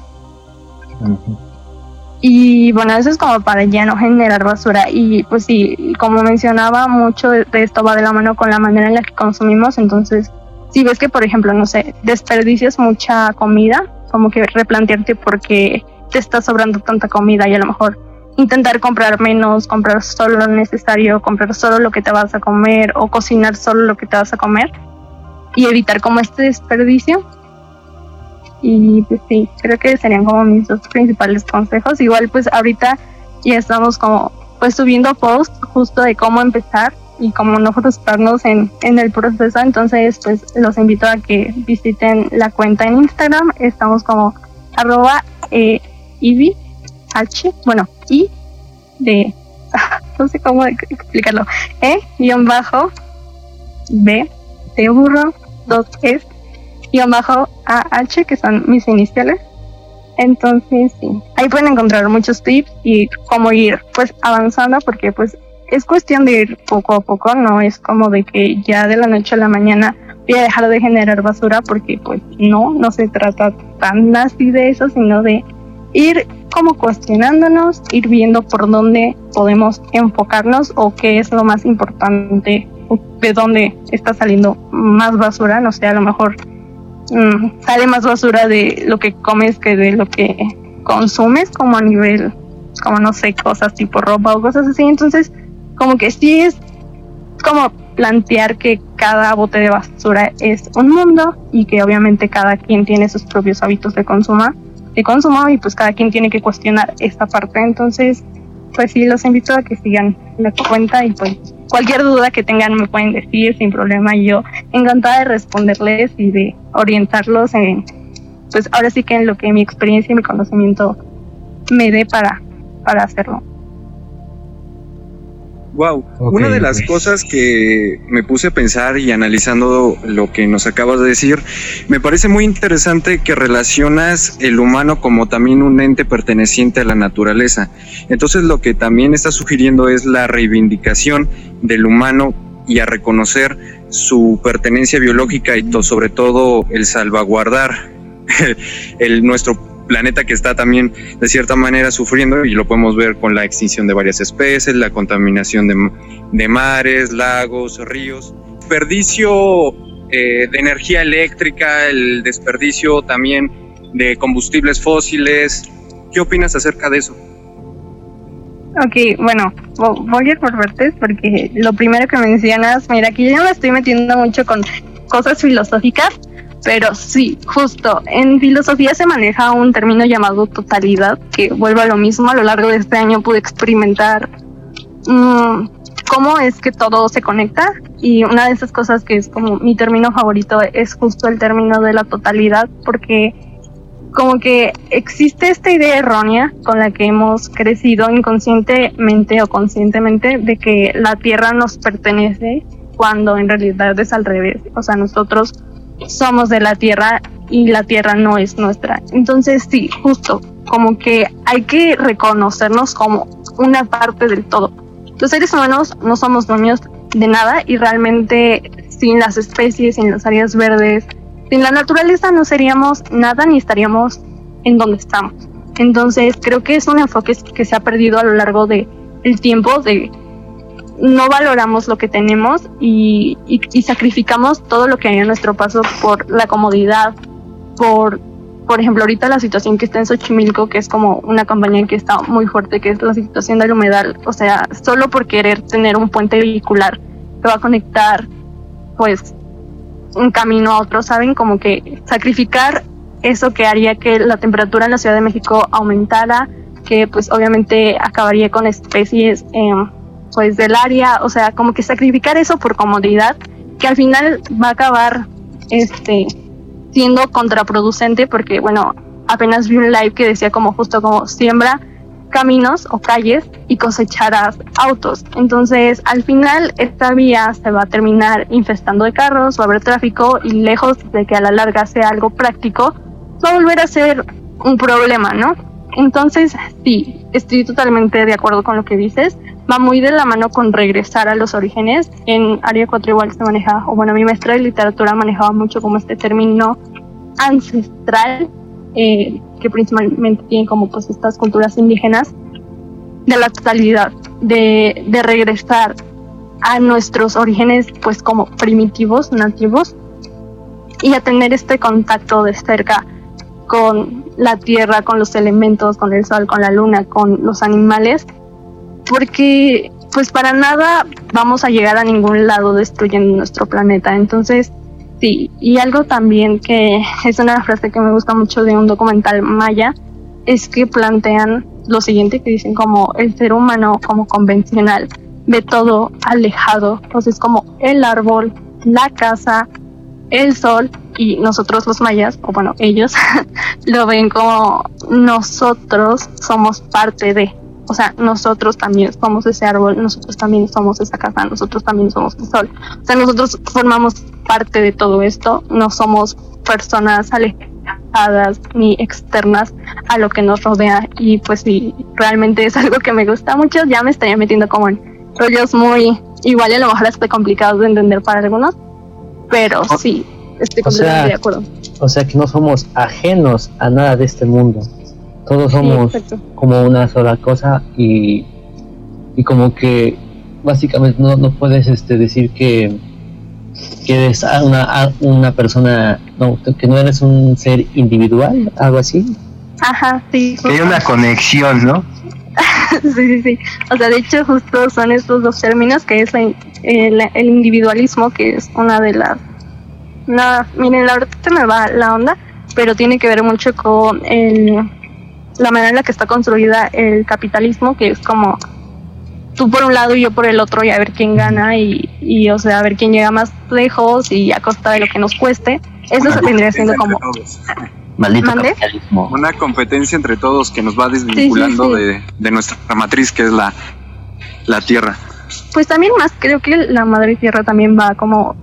Y bueno, eso es como para ya no generar basura. Y pues sí, como mencionaba, mucho de, esto va de la mano con la manera en la que consumimos. Entonces, si ves que, por ejemplo, no sé, desperdicias mucha comida, como que replantearte por qué te está sobrando tanta comida y a lo mejor intentar comprar menos, comprar solo lo necesario, comprar solo lo que te vas a comer o cocinar solo lo que te vas a comer y evitar como este desperdicio. Y pues sí, creo que serían como mis dos principales consejos. Igual pues ahorita ya estamos como pues subiendo posts justo de cómo empezar y cómo no frustrarnos en, en el proceso. Entonces pues los invito a que visiten la cuenta en Instagram. Estamos como arroba eh, H, bueno, I de, no sé cómo explicarlo, E, guion bajo, B, de burro, dos S, guion bajo, AH, que son mis iniciales. Entonces, sí, ahí pueden encontrar muchos tips y cómo ir pues avanzando porque pues es cuestión de ir poco a poco, no es como de que ya de la noche a la mañana voy a dejar de generar basura porque pues no, no se trata tan así de eso, sino de ir como cuestionándonos, ir viendo por dónde podemos enfocarnos o qué es lo más importante, de dónde está saliendo más basura, no sé, a lo mejor mm, sale más basura de lo que comes que de lo que consumes, como a nivel, como no sé, cosas tipo ropa o cosas así, entonces como que sí es como plantear que cada bote de basura es un mundo y que obviamente cada quien tiene sus propios hábitos de consumo de consumo y pues cada quien tiene que cuestionar esta parte. Entonces, pues sí, los invito a que sigan la cuenta y pues cualquier duda que tengan me pueden decir sin problema. Yo encantada de responderles y de orientarlos en, pues ahora sí que en lo que mi experiencia y mi conocimiento me dé para, para hacerlo. Wow, una de las cosas que me puse a pensar y analizando lo que nos acabas de decir, me parece muy interesante que relacionas el humano como también un ente perteneciente a la naturaleza. Entonces lo que también está sugiriendo es la reivindicación del humano y a reconocer su pertenencia biológica y sobre todo el salvaguardar el, nuestro planeta que está también de cierta manera sufriendo y lo podemos ver con la extinción de varias especies, la contaminación de, mares, lagos, ríos, desperdicio eh, de energía eléctrica, el desperdicio también de combustibles fósiles. ¿Qué opinas acerca de eso? Ok, bueno, voy a ir por partes porque lo primero que mencionas, mira, aquí yo me estoy metiendo mucho con cosas filosóficas, pero sí, justo, en filosofía se maneja un término llamado totalidad, que vuelve a lo mismo, a lo largo de este año pude experimentar mm, cómo es que todo se conecta y una de esas cosas que es como mi término favorito es justo el término de la totalidad, porque como que existe esta idea errónea con la que hemos crecido inconscientemente o conscientemente de que la Tierra nos pertenece cuando en realidad es al revés. O sea, nosotros somos de la tierra y la tierra no es nuestra. Entonces sí, justo, como que hay que reconocernos como una parte del todo. Los seres humanos no somos dueños de nada y realmente sin las especies, sin las áreas verdes, sin la naturaleza no seríamos nada ni estaríamos en donde estamos. Entonces creo que es un enfoque que se ha perdido a lo largo del el tiempo de no valoramos lo que tenemos y, y, sacrificamos todo lo que hay en nuestro paso por la comodidad, por, por ejemplo, ahorita la situación que está en Xochimilco, que es como una campaña que está muy fuerte, que es la situación del humedal, o sea, solo por querer tener un puente vehicular que va a conectar, pues, un camino a otro, ¿saben? Como que sacrificar eso que haría que la temperatura en la Ciudad de México aumentara, que pues obviamente acabaría con especies eh, pues del área, o sea, como que sacrificar eso por comodidad, que al final va a acabar este siendo contraproducente porque bueno, apenas vi un live que decía como justo como siembra caminos o calles y cosecharás autos. Entonces, al final, esta vía se va a terminar infestando de carros, va a haber tráfico y lejos de que a la larga sea algo práctico, va a volver a ser un problema, ¿no? Entonces, sí, estoy totalmente de acuerdo con lo que dices. Va muy de la mano con regresar a los orígenes. En Área 4 igual se maneja, o bueno, mi maestra de literatura manejaba mucho como este término ancestral, eh, que principalmente tiene como pues estas culturas indígenas, de la totalidad, de, de regresar a nuestros orígenes pues como primitivos, nativos, y a tener este contacto de cerca con la tierra, con los elementos, con el sol, con la luna, con los animales, porque pues para nada vamos a llegar a ningún lado destruyendo nuestro planeta. Entonces, sí, y algo también que es una frase que me gusta mucho de un documental maya, es que plantean lo siguiente, que dicen como el ser humano como convencional ve todo alejado, entonces como el árbol, la casa, el sol y nosotros los mayas, o bueno, ellos lo ven como nosotros somos parte de, o sea, nosotros también somos ese árbol, nosotros también somos esa casa, nosotros también somos el sol. O sea, nosotros formamos parte de todo esto, no somos personas alejadas ni externas a lo que nos rodea y pues sí, realmente es algo que me gusta mucho, ya me estaría metiendo como en rollos muy, igual y a lo mejor hasta complicados de entender para algunos, pero sí, estoy completamente de acuerdo. O sea que no somos ajenos a nada de este mundo. Todos somos como una sola cosa y, y como que básicamente no, no puedes este, decir que, que eres una, una persona, no, que no eres un ser individual, algo así. Ajá, sí. hay una conexión, ¿no? sí, sí, sí. O sea, de hecho, justo son estos dos términos, que es el, el, individualismo, que es una de las... No, miren, la verdad se me va la onda, pero tiene que ver mucho con el, la manera en la que está construida el capitalismo, que es como tú por un lado y yo por el otro y a ver quién gana y, y o sea, a ver quién llega más lejos y a costa de lo que nos cueste. Eso se tendría siendo como... Maldito capitalismo. Una competencia entre todos que nos va desvinculando De, de, nuestra matriz, que es la, la tierra. Pues también más, creo que la madre tierra también va como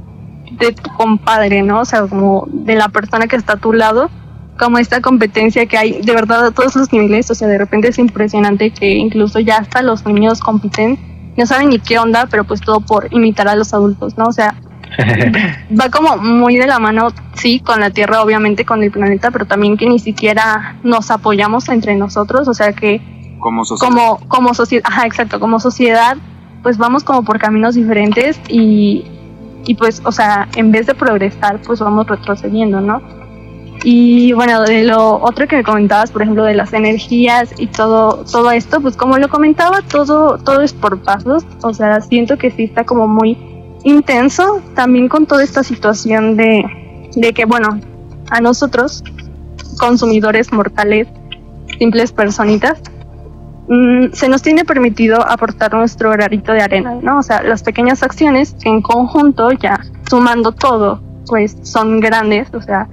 de tu compadre, ¿no? O sea, como de la persona que está a tu lado, como esta competencia que hay de verdad a todos los niveles, o sea, de repente es impresionante que incluso ya hasta los niños compiten, no saben ni qué onda, pero pues todo por imitar a los adultos, ¿no? O sea, va como muy de la mano, sí, con la Tierra, obviamente, con el planeta, pero también que ni siquiera nos apoyamos entre nosotros, o sea que como sociedad, como, como sociedad, ajá, exacto, como sociedad, pues vamos como por caminos diferentes y, y pues, o sea, en vez de progresar, pues vamos retrocediendo, ¿no? Y bueno, de lo otro que me comentabas, por ejemplo, de las energías y todo, todo esto, pues como lo comentaba, todo, todo es por pasos. O sea, siento que sí está como muy intenso también con toda esta situación de, de que, bueno, a nosotros, consumidores mortales, simples personitas, mm, se nos tiene permitido aportar nuestro granito de arena, ¿no? O sea, las pequeñas acciones en conjunto, ya sumando todo, pues son grandes, o sea,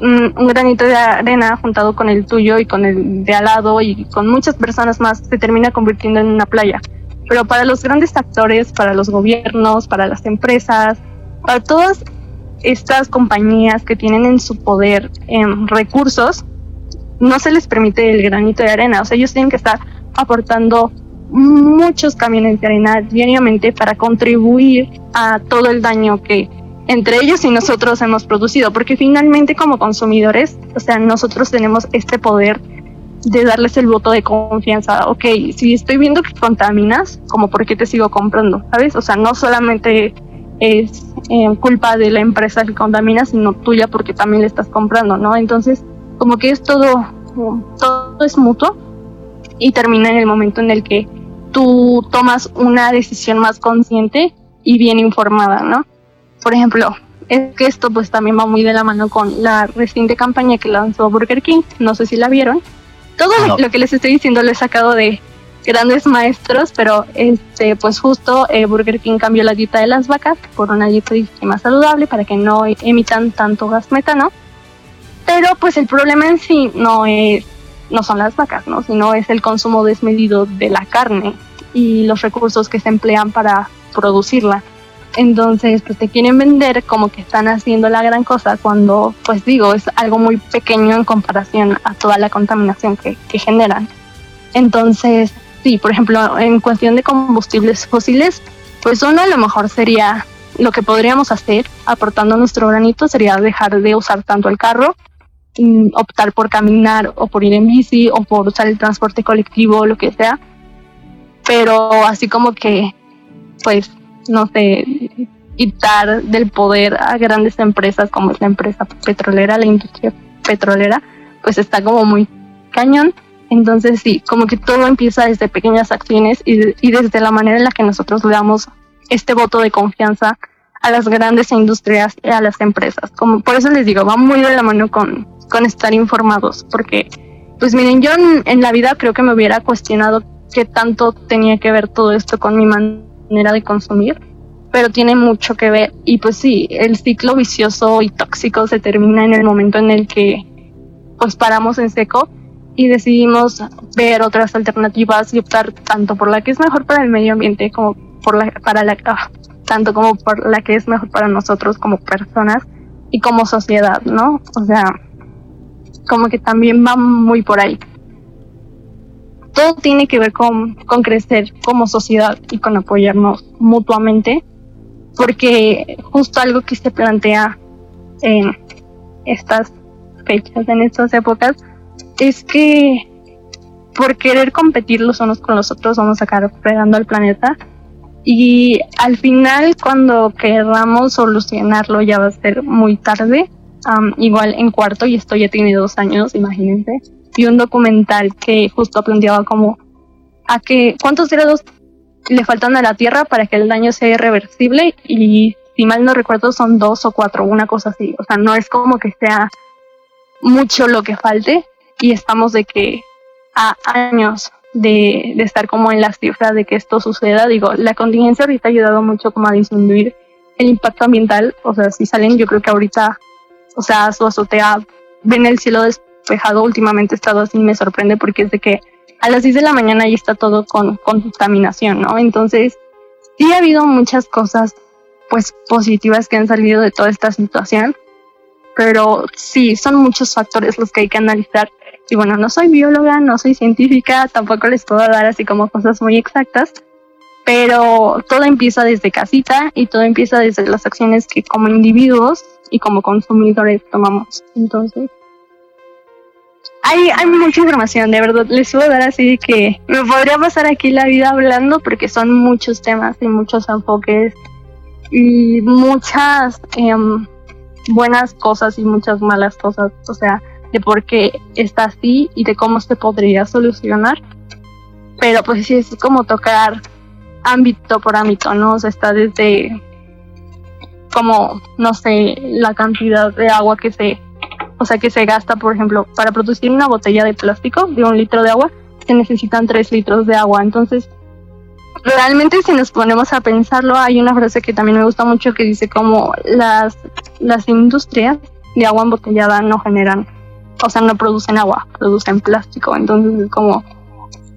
un, granito de arena juntado con el tuyo y con el de al lado y con muchas personas más se termina convirtiendo en una playa. Pero para los grandes actores, para los gobiernos, para las empresas, para todas estas compañías que tienen en su poder recursos, no se les permite el granito de arena, o sea, ellos tienen que estar aportando muchos camiones de arena diariamente para contribuir a todo el daño que entre ellos y nosotros hemos producido, porque finalmente como consumidores, o sea, nosotros tenemos este poder de darles el voto de confianza. Ok, si estoy viendo que contaminas, como por qué te sigo comprando, ¿sabes? O sea, no solamente es eh, culpa de la empresa que contamina, sino tuya porque también le estás comprando, ¿no? Entonces, como que es todo, todo es mutuo y termina en el momento en el que tú tomas una decisión más consciente y bien informada, ¿no? Por ejemplo, es que esto pues también va muy de la mano con la reciente campaña que lanzó Burger King, no sé si la vieron. Todo lo que les estoy diciendo lo he sacado de grandes maestros, pero este pues justo eh, Burger King cambió la dieta de las vacas por una dieta más saludable para que no emitan tanto gas metano. Pero pues el problema en sí no es no son las vacas, ¿no? sino es el consumo desmedido de la carne y los recursos que se emplean para producirla. Entonces, pues te quieren vender como que están haciendo la gran cosa cuando, pues digo, es algo muy pequeño en comparación a toda la contaminación que, que generan. Entonces, sí, por ejemplo, en cuestión de combustibles fósiles, pues uno a lo mejor sería lo que podríamos hacer aportando nuestro granito sería dejar de usar tanto el carro optar por caminar o por ir en bici o por usar el transporte colectivo lo que sea. Pero así como que, pues, no sé, quitar del poder a grandes empresas como es la empresa petrolera, la industria petrolera, pues está como muy cañón. Entonces sí, como que todo empieza desde pequeñas acciones y, y desde la manera en la que nosotros le damos este voto de confianza a las grandes industrias y a las empresas. Como por eso les digo, va muy de la mano con, con estar informados, porque, pues miren, yo en, la vida creo que me hubiera cuestionado qué tanto tenía que ver todo esto con mi manera de consumir, pero tiene mucho que ver. Y pues sí, el ciclo vicioso y tóxico se termina en el momento en el que pues paramos en seco y decidimos ver otras alternativas y optar tanto por la que es mejor para el medio ambiente como por la para la ah, tanto como por la que es mejor para nosotros como personas y como sociedad, ¿no? O sea, como que también va muy por ahí. Todo tiene que ver con, con crecer como sociedad y con apoyarnos mutuamente, porque justo algo que se plantea en estas fechas, en estas épocas, es que por querer competir los unos con los otros vamos a acabar fregando al planeta. Y al final cuando queramos solucionarlo ya va a ser muy tarde. Igual en cuarto, y esto ya tiene dos años, imagínense, y un documental que justo planteaba como a que cuántos grados le faltan a la Tierra para que el daño sea irreversible y si mal no recuerdo son dos o cuatro, una cosa así, o sea, no es como que sea mucho lo que falte y estamos de que a años de, de estar como en las cifras de que esto suceda, digo, la contingencia ahorita ha ayudado mucho como a disminuir el impacto ambiental, o sea, si salen yo creo que ahorita o sea, su azotea, ven el cielo despejado, últimamente he estado así, me sorprende porque es de que a las 10 de la mañana ahí está todo con, contaminación, ¿no? Entonces, sí ha habido muchas cosas, pues, positivas que han salido de toda esta situación, pero sí, son muchos factores los que hay que analizar. Y bueno, no soy bióloga, no soy científica, tampoco les puedo dar así como cosas muy exactas, pero todo empieza desde casita y todo empieza desde las acciones que como individuos y como consumidores tomamos. Entonces, hay, hay mucha información, de verdad. Les puedo dar así que me podría pasar aquí la vida hablando porque son muchos temas y muchos enfoques y muchas em, buenas cosas y muchas malas cosas. O sea, de por qué está así y de cómo se podría solucionar. Pero pues sí, es como tocar ámbito por ámbito, ¿no? O está desde como, no sé, la cantidad de agua que se, o sea, que se gasta, por ejemplo, para producir una botella de plástico de un litro de agua, se necesitan tres litros de agua. Entonces, realmente si nos ponemos a pensarlo, hay una frase que también me gusta mucho que dice como las, las industrias de agua embotellada no generan, o sea, no producen agua, producen plástico. Entonces es como,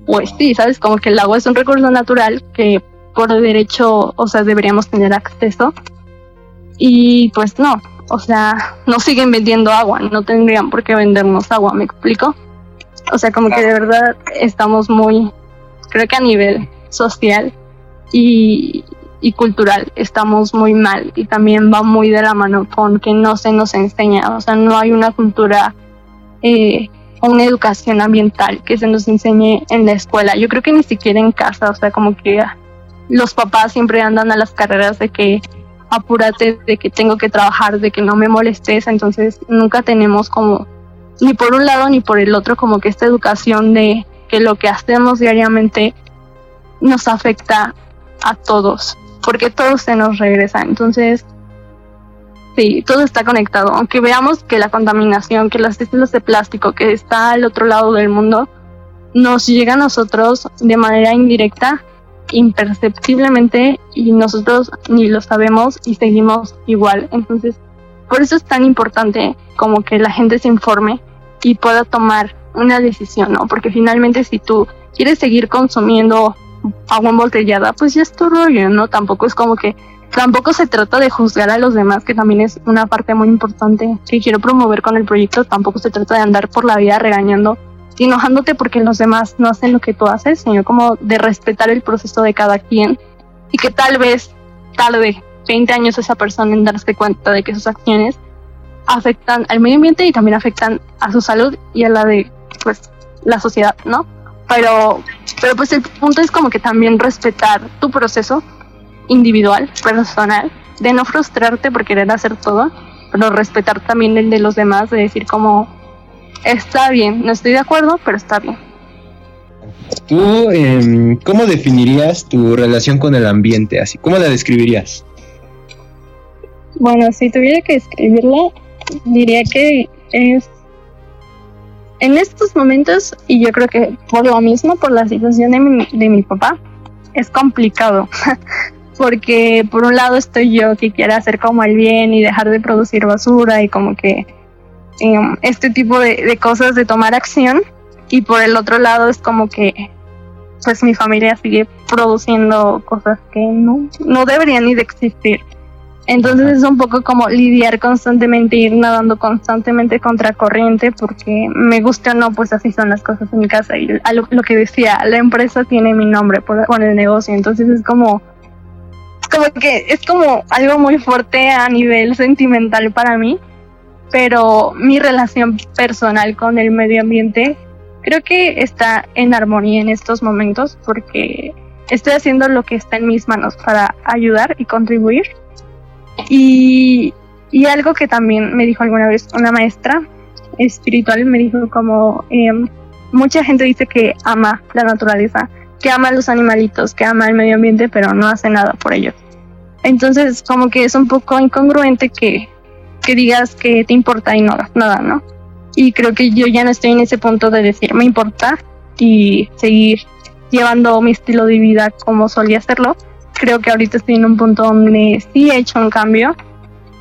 pues sí, ¿sabes? Como que el agua es un recurso natural que por derecho, o sea, deberíamos tener acceso y pues no, o sea, no siguen vendiendo agua, no tendrían por qué vendernos agua, ¿me explico? O sea, como que de verdad estamos muy, creo que a nivel social y, y cultural estamos muy mal y también va muy de la mano con que no se nos enseña, o sea, no hay una cultura eh, o una educación ambiental que se nos enseñe en la escuela. Yo creo que ni siquiera en casa, o sea, como que los papás siempre andan a las carreras de que apúrate, de que tengo que trabajar, de que no me molestes, entonces nunca tenemos como ni por un lado ni por el otro como que esta educación de que lo que hacemos diariamente nos afecta a todos, porque todo se nos regresa. Entonces, sí, todo está conectado. Aunque veamos que la contaminación, que las desechos de plástico que está al otro lado del mundo, nos llega a nosotros de manera indirecta, imperceptiblemente, y nosotros ni lo sabemos y seguimos igual. Entonces, por eso es tan importante como que la gente se informe y pueda tomar una decisión, ¿no? Porque finalmente si tú quieres seguir consumiendo agua embotellada, pues ya es tu rollo, ¿no? Tampoco es como que, tampoco se trata de juzgar a los demás, que también es una parte muy importante que quiero promover con el proyecto, tampoco se trata de andar por la vida regañando enojándote porque los demás no hacen lo que tú haces, sino como de respetar el proceso de cada quien y que tal vez tarde 20 años esa persona en darse cuenta de que sus acciones afectan al medio ambiente y también afectan a su salud y a la de pues la sociedad, ¿no? Pero, pero pues el punto es como que también respetar tu proceso individual, personal, de no frustrarte por querer hacer todo, pero respetar también el de los demás, de decir como, está bien, no estoy de acuerdo, pero está bien. ¿Tú em, cómo definirías tu relación con el ambiente? Así, ¿Cómo la describirías? Bueno, si tuviera que describirla, diría que es en estos momentos, y yo creo que por lo mismo, por la situación de mi, de mi papá, es complicado. Porque por un lado estoy yo que quiere hacer como el bien y dejar de producir basura y como que em, este tipo de, de cosas de tomar acción. Y por el otro lado es como que pues mi familia sigue produciendo cosas que no, no deberían ni de existir. Entonces es un poco como lidiar constantemente, ir nadando constantemente contra corriente, porque me gusta o no, pues así son las cosas en mi casa. Y lo, que decía, la empresa tiene mi nombre por, el negocio, entonces es como, como que es como algo muy fuerte a nivel sentimental para mí, pero mi relación personal con el medio ambiente creo que está en armonía en estos momentos, porque estoy haciendo lo que está en mis manos para ayudar y contribuir y, algo que también me dijo alguna vez una maestra espiritual, me dijo como, em, mucha gente dice que ama la naturaleza, que ama a los animalitos, que ama el medio ambiente, pero no hace nada por ellos. Entonces, como que es un poco incongruente que, que digas que te importa y no hagas nada, ¿no? Y creo que yo ya no estoy en ese punto de decir me importa y seguir llevando mi estilo de vida como solía hacerlo, creo que ahorita estoy en un punto donde sí he hecho un cambio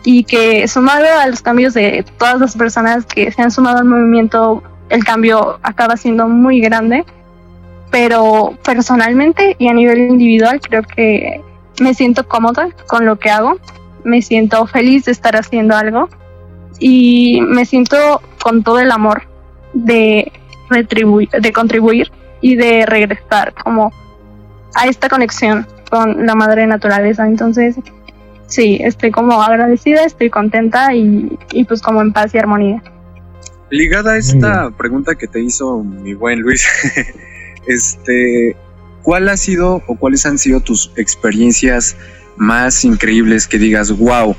y que sumado a los cambios de todas las personas que se han sumado al movimiento, el cambio acaba siendo muy grande. Pero personalmente y a nivel individual creo que me siento cómoda con lo que hago, me siento feliz de estar haciendo algo y me siento con todo el amor de retribuir, de contribuir y de regresar como a esta conexión con la madre naturaleza. Entonces, sí, estoy como agradecida, estoy contenta y, pues como en paz y armonía. Ligada a esta pregunta que te hizo mi buen Luis, este, ¿cuál ha sido o cuáles han sido tus experiencias más increíbles que digas, wow,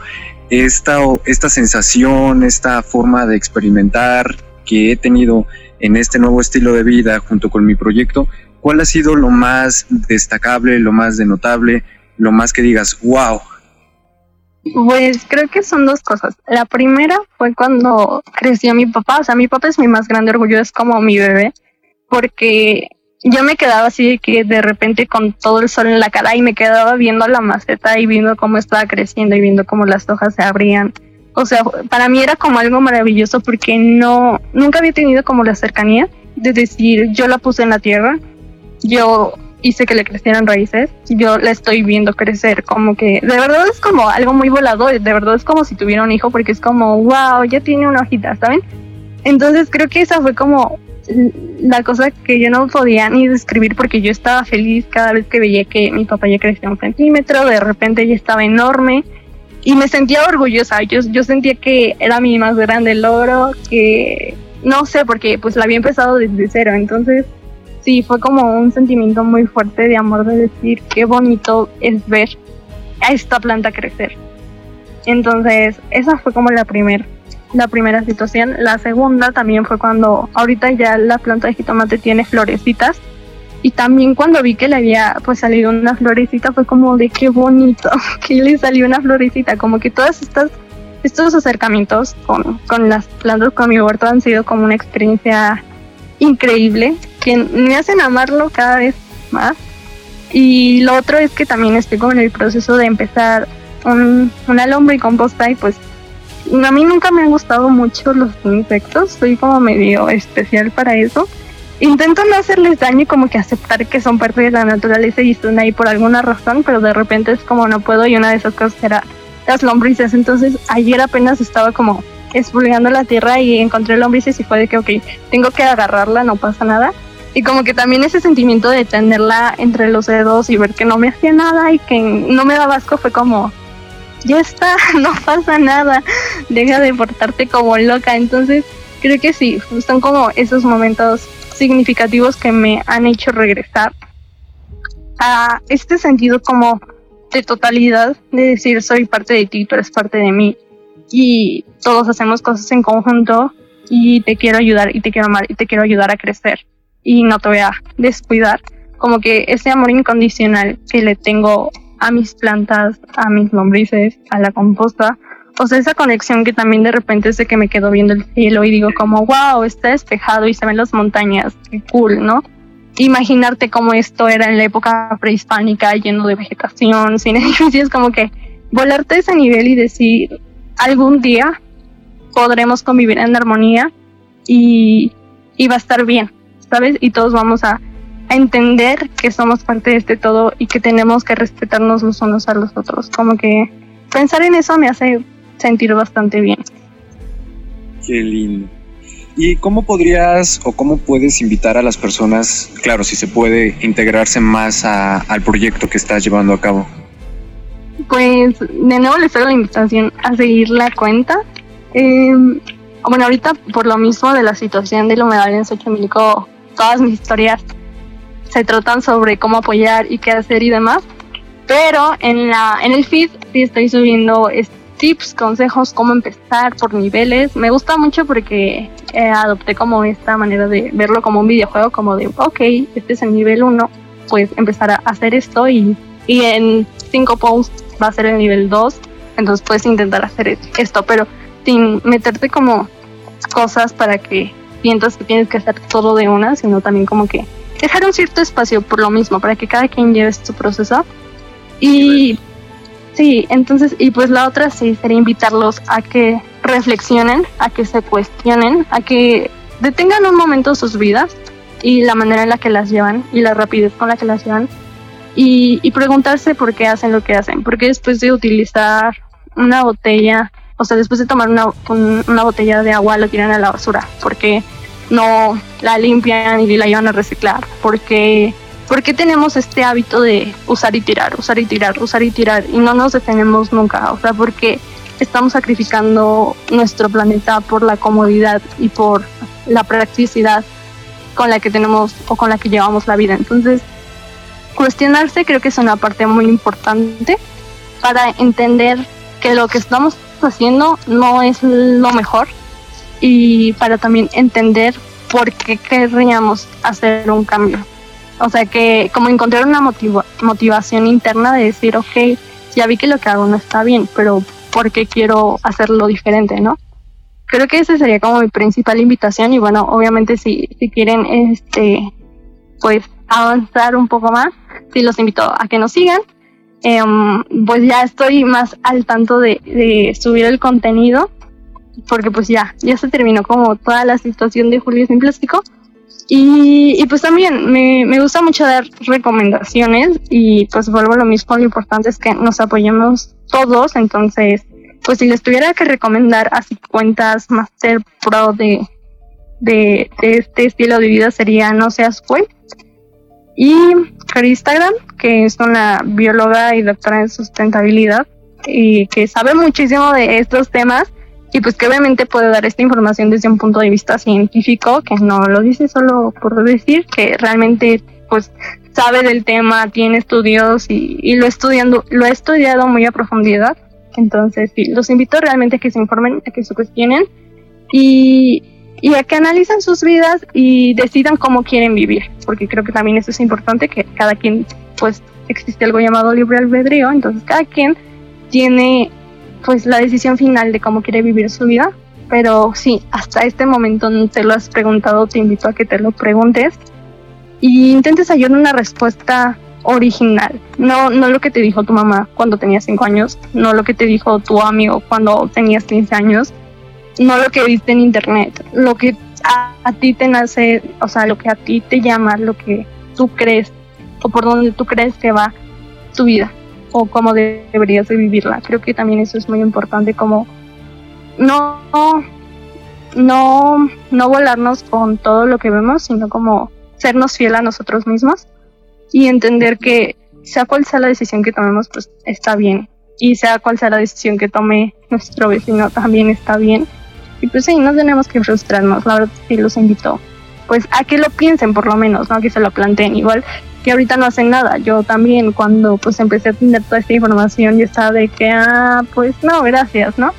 esta, esta sensación, esta forma de experimentar que he tenido en este nuevo estilo de vida junto con mi proyecto, ¿cuál ha sido lo más destacable, lo más denotable, lo más que digas, wow? Pues creo que son dos cosas. La primera fue cuando creció mi papá, o sea, mi papá es mi más grande orgullo, es como mi bebé, porque yo me quedaba así de que de repente con todo el sol en la cara y me quedaba viendo la maceta y viendo cómo estaba creciendo y viendo cómo las hojas se abrían. O sea, para mí era como algo maravilloso porque no, nunca había tenido como la cercanía de decir, yo la puse en la tierra, yo hice que le crecieran raíces, yo la estoy viendo crecer, como que de verdad es como algo muy volador, de verdad es como si tuviera un hijo porque es como, wow, ya tiene una hojita, ¿saben? Entonces creo que esa fue como la cosa que yo no podía ni describir porque yo estaba feliz cada vez que veía que mi papá ya crecía un centímetro, de repente ya estaba enorme y me sentía orgullosa, yo, yo sentía que era mi más grande logro, que no sé, porque pues la había empezado desde cero, entonces sí, fue como un sentimiento muy fuerte de amor de decir qué bonito es ver a esta planta crecer. Entonces, esa fue como la primera la primera situación. La segunda también fue cuando ahorita ya la planta de jitomate tiene florecitas. Y también cuando vi que le había pues salido una florecita fue como de qué bonito que le salió una florecita, como que todas estas estos acercamientos con, con las plantas con mi huerto han sido como una experiencia increíble que me hacen amarlo cada vez más. Y lo otro es que también estoy como en el proceso de empezar un, una lombre y composta y pues a mí nunca me han gustado mucho los insectos, soy como medio especial para eso. Intento no hacerles daño y como que aceptar que son parte de la naturaleza y están ahí por alguna razón, pero de repente es como no puedo y una de esas cosas era las lombrices. Entonces ayer apenas estaba como expulgando la tierra y encontré lombrices y fue de que, ok, tengo que agarrarla, no pasa nada. Y como que también ese sentimiento de tenerla entre los dedos y ver que no me hacía nada y que no me daba asco fue como, ya está, no pasa nada, deja de portarte como loca. Entonces, creo que sí, son como esos momentos significativos que me han hecho regresar a este sentido como de totalidad, de decir soy parte de ti, tú eres parte de mí y todos hacemos cosas en conjunto y te quiero ayudar y te quiero amar y te quiero ayudar a crecer y no te voy a descuidar. Como que ese amor incondicional que le tengo a mis plantas, a mis lombrices, a la composta. O sea, esa conexión que también de repente es que me quedo viendo el cielo y digo como, wow, está despejado y se ven las montañas, qué cool, ¿no? Imaginarte cómo esto era en la época prehispánica, lleno de vegetación, sin edificios, como que volarte a ese nivel y decir, algún día podremos convivir en armonía y, y va a estar bien, ¿sabes? Y todos vamos a entender que somos parte de este todo y que tenemos que respetarnos los unos a los otros. Como que pensar en eso me hace sentir bastante bien. Qué lindo. ¿Y cómo podrías o cómo puedes invitar a las personas, claro, si se puede, integrarse más al proyecto que estás llevando a cabo? Pues de nuevo les hago la invitación a seguir la cuenta. Em, bueno, ahorita por lo mismo de la situación del humedal en Xochimilco, todas mis historias se tratan sobre cómo apoyar y qué hacer y demás. Pero en, la, en el feed sí estoy subiendo tips, consejos, cómo empezar por niveles. Me gusta mucho porque eh, adopté como esta manera de verlo como un videojuego, como de, ok, este es el nivel 1, pues empezar a hacer esto y, y en cinco posts va a ser el nivel 2, entonces puedes intentar hacer esto, pero sin meterte como cosas para que sientas que tienes que hacer todo de una, sino también como que dejar un cierto espacio por lo mismo, para que cada quien lleve su proceso. Y sí, entonces, y pues la otra sí sería invitarlos a que reflexionen, a que se cuestionen, a que detengan un momento sus vidas y la manera en la que las llevan y la rapidez con la que las llevan y, y preguntarse por qué hacen lo que hacen, porque después de utilizar una botella, o sea, después de tomar una, una botella de agua lo tiran a la basura, porque no la limpian y la llevan a reciclar? porque porque tenemos este hábito de usar y tirar, usar y tirar, usar y tirar y no nos detenemos nunca? O sea, porque estamos sacrificando nuestro planeta por la comodidad y por la practicidad con la que tenemos o con la que llevamos la vida. Entonces, cuestionarse creo que es una parte muy importante para entender que lo que estamos haciendo no es lo mejor y para también entender por qué querríamos hacer un cambio. O sea que como encontrar una motivación interna de decir, ok, ya vi que lo que hago no está bien, pero ¿por qué quiero hacerlo diferente, no? Creo que esa sería como mi principal invitación y bueno, obviamente si, si quieren este pues avanzar un poco más, sí los invito a que nos sigan. Em, pues ya estoy más al tanto de subir el contenido porque pues ya, ya se terminó como toda la situación de Julio sin plástico. Y, y pues también me, me, gusta mucho dar recomendaciones y pues vuelvo a lo mismo, lo importante es que nos apoyemos todos, entonces pues si les tuviera que recomendar así cuentas Master Pro de, de, este estilo de vida sería No seas güey. Y Instagram, que es una bióloga y doctora en sustentabilidad y que sabe muchísimo de estos temas y pues que obviamente puede dar esta información desde un punto de vista científico, que no lo dice solo por decir, que realmente pues sabe del tema, tiene estudios y, lo estudiando, lo ha estudiado muy a profundidad. Entonces, sí, los invito realmente a que se informen, a que se cuestionen y, y a que analicen sus vidas y decidan cómo quieren vivir, porque creo que también eso es importante, que cada quien, pues existe algo llamado libre albedrío, entonces cada quien tiene pues la decisión final de cómo quiere vivir su vida. Pero sí, hasta este momento no te lo has preguntado, te invito a que te lo preguntes y intentes hallar una respuesta original, no, no lo que te dijo tu mamá cuando tenías 5 años, no lo que te dijo tu amigo cuando tenías 15 años, no lo que viste en internet, lo que a, a, ti te nace, o sea, lo que a ti te llama, lo que tú crees o por donde tú crees que va tu vida o cómo deberías de vivirla. Creo que también eso es muy importante como no no no volarnos con todo lo que vemos, sino como sernos fiel a nosotros mismos y entender que sea cual sea la decisión que tomemos, pues está bien. Y sea cual sea la decisión que tome nuestro vecino, también está bien. Y pues sí, no tenemos que frustrarnos, la verdad sí los invito pues a que lo piensen por lo menos, ¿no? Que se lo planteen. Igual que ahorita no hacen nada. Yo también cuando pues empecé a tener toda esta información yo estaba de que, ah, pues no, gracias, ¿no?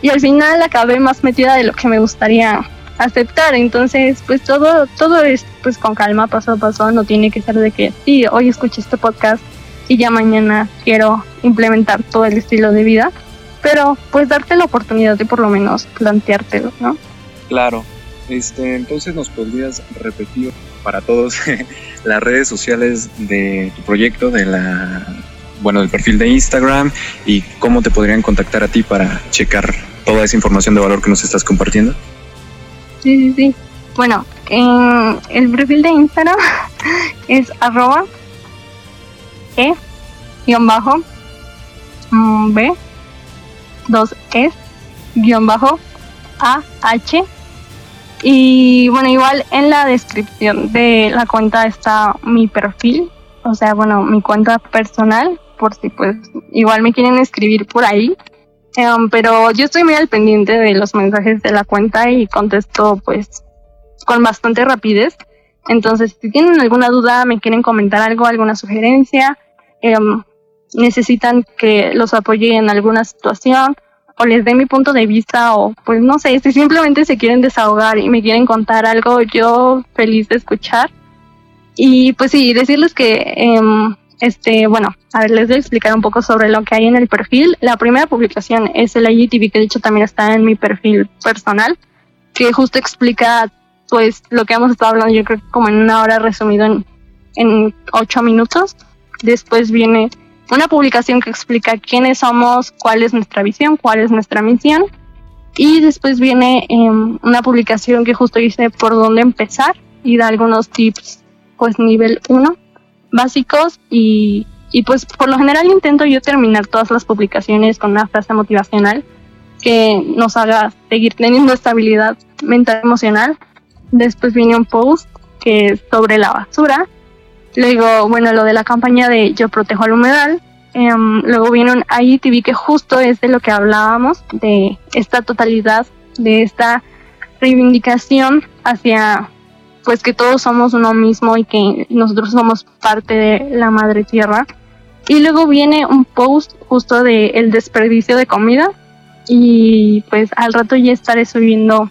Y al final acabé más metida de lo que me gustaría aceptar. Entonces, pues todo, todo es pues con calma, paso a paso, no tiene que ser de que sí, hoy escuché este podcast y ya mañana quiero implementar todo el estilo de vida. Pero pues darte la oportunidad de por lo menos planteártelo, ¿no? Claro. Este, entonces nos podrías repetir para todos las redes sociales de tu proyecto, de la bueno, del perfil de Instagram y cómo te podrían contactar a ti para checar toda esa información de valor que nos estás compartiendo. Sí, sí, sí. Bueno, en el perfil de Instagram es arroba e guion bajo mm, b dos es guion bajo a h y bueno, igual en la descripción de la cuenta está mi perfil, o sea, bueno, mi cuenta personal, por si pues igual me quieren escribir por ahí. Em, pero yo estoy muy al pendiente de los mensajes de la cuenta y contesto pues con bastante rapidez. Entonces, si tienen alguna duda, me quieren comentar algo, alguna sugerencia, em, necesitan que los apoye en alguna situación, o les dé mi punto de vista o pues no sé, si simplemente se quieren desahogar y me quieren contar algo, yo feliz de escuchar. Y pues sí, decirles que, em, este, bueno, a ver, les voy a explicar un poco sobre lo que hay en el perfil. La primera publicación es el IGTV, que de hecho también está en mi perfil personal, que justo explica pues lo que hemos estado hablando, yo creo que como en una hora resumido en, en ocho minutos. Después viene una publicación que explica quiénes somos, cuál es nuestra visión, cuál es nuestra misión. Y después viene em, una publicación que justo dice por dónde empezar y da algunos tips, pues nivel 1 básicos. Y, y pues por lo general intento yo terminar todas las publicaciones con una frase motivacional que nos haga seguir teniendo estabilidad mental emocional. Después viene un post que es sobre la basura Luego, bueno, lo de la campaña de Yo protejo al humedal. Em, luego vino un IGTV que justo es de lo que hablábamos, de esta totalidad, de esta reivindicación hacia pues que todos somos uno mismo y que nosotros somos parte de la madre tierra. Y luego viene un post justo de el desperdicio de comida y pues al rato ya estaré subiendo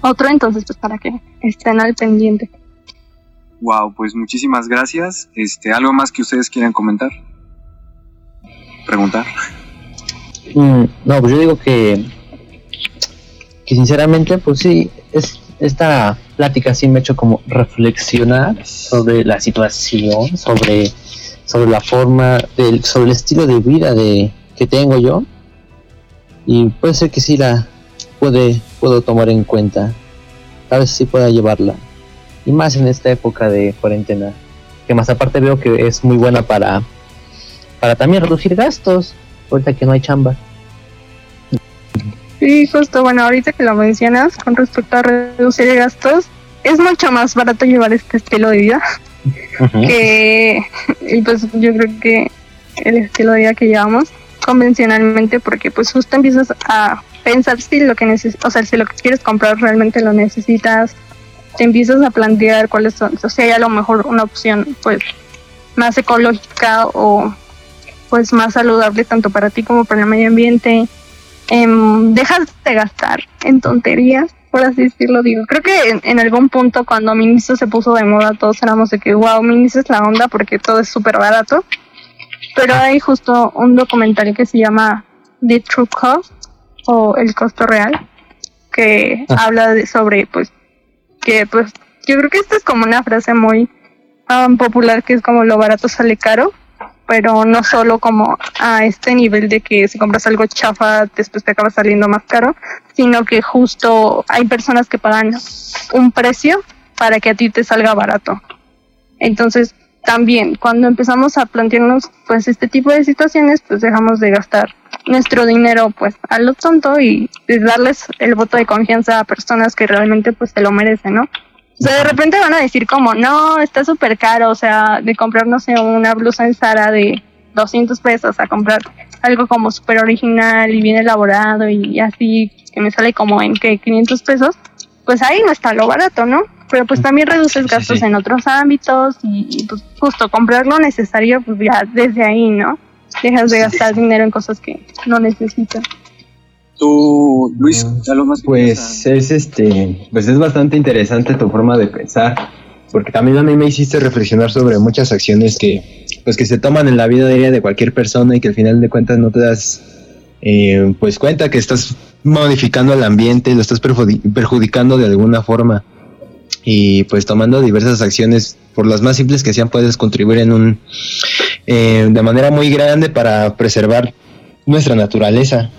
otro, entonces pues para que estén al pendiente. Wow, pues muchísimas gracias. Este, ¿algo más que ustedes quieran comentar? Preguntar. Mm, no, pues yo digo que que sinceramente, pues sí, es esta plática sí me ha hecho como reflexionar sobre la situación, sobre sobre la forma del sobre el estilo de vida de que tengo yo y puede ser que sí la puede puedo tomar en cuenta, tal vez sí pueda llevarla y más en esta época de cuarentena que más aparte veo que es muy buena para para también reducir gastos ahorita que no hay chamba. Sí, justo, bueno, ahorita que lo mencionas, con respecto a reducir gastos, es mucho más barato llevar este estilo de vida que, y pues yo creo que el estilo de vida que llevamos convencionalmente, porque pues justo empiezas a pensar si lo que necesitas, o sea, si lo que quieres comprar realmente lo necesitas, te empiezas a plantear cuáles son, o sea, hay a lo mejor una opción pues más ecológica o pues más saludable tanto para ti como para el medio ambiente Em, dejas de gastar en tonterías, por así decirlo. Digo, creo que en, algún punto cuando Miniso se puso de moda, todos éramos de que, wow, Miniso es la onda porque todo es súper barato. Pero hay justo un documental que se llama The True Cost o El Costo Real, que ah. habla de, sobre, pues, que pues, yo creo que esta es como una frase muy um, popular que es como lo barato sale caro pero no solo como a este nivel de que si compras algo chafa después te acaba saliendo más caro, sino que justo hay personas que pagan un precio para que a ti te salga barato. Entonces, también cuando empezamos a plantearnos pues este tipo de situaciones, pues dejamos de gastar nuestro dinero pues a lo tonto y darles el voto de confianza a personas que realmente pues se lo merecen, ¿no? O sea, de repente van a decir como, no, está súper caro, o sea, de comprar, no sé, una blusa en Zara de 200 pesos a comprar algo como súper original y bien elaborado y así, que me sale como en que 500 pesos, pues ahí no está lo barato, ¿no? Pero pues también reduces gastos en otros ámbitos y, pues justo comprar lo necesario, pues ya desde ahí, ¿no? Dejas de gastar dinero en cosas que no necesitas. Tú, Luis, algo más. Pues es este, pues es bastante interesante tu forma de pensar, porque también a mí me hiciste reflexionar sobre muchas acciones que, pues que se toman en la vida diaria de cualquier persona y que al final de cuentas no te das, eh, pues cuenta que estás modificando el ambiente, lo estás perjudicando de alguna forma y pues tomando diversas acciones, por las más simples que sean, puedes contribuir en un, eh, de manera muy grande para preservar nuestra naturaleza.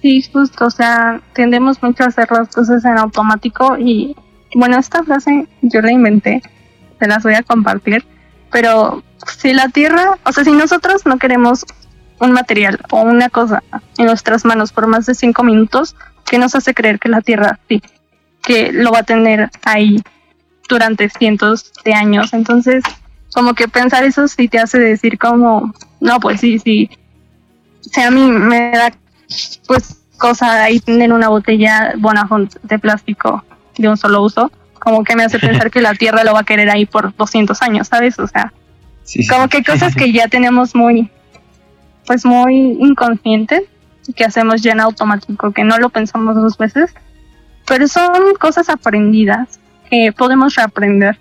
Sí, justo, o sea, tendemos mucho a hacer las cosas en automático y bueno, esta frase yo la inventé, se las voy a compartir, pero si la Tierra, o sea, si nosotros no queremos un material o una cosa en nuestras manos por más de cinco minutos, ¿qué nos hace creer que la Tierra sí, que lo va a tener ahí durante cientos de años? Entonces, como que pensar eso sí te hace decir como, no, pues sí, sí, si a mí me da pues cosa ahí tener una botella Bonafont de plástico de un solo uso, como que me hace pensar que la Tierra lo va a querer ahí por 200 años, ¿sabes? O sea, como que cosas que ya tenemos muy, pues muy inconscientes, que hacemos ya en automático, que no lo pensamos dos veces, pero son cosas aprendidas que podemos reaprender.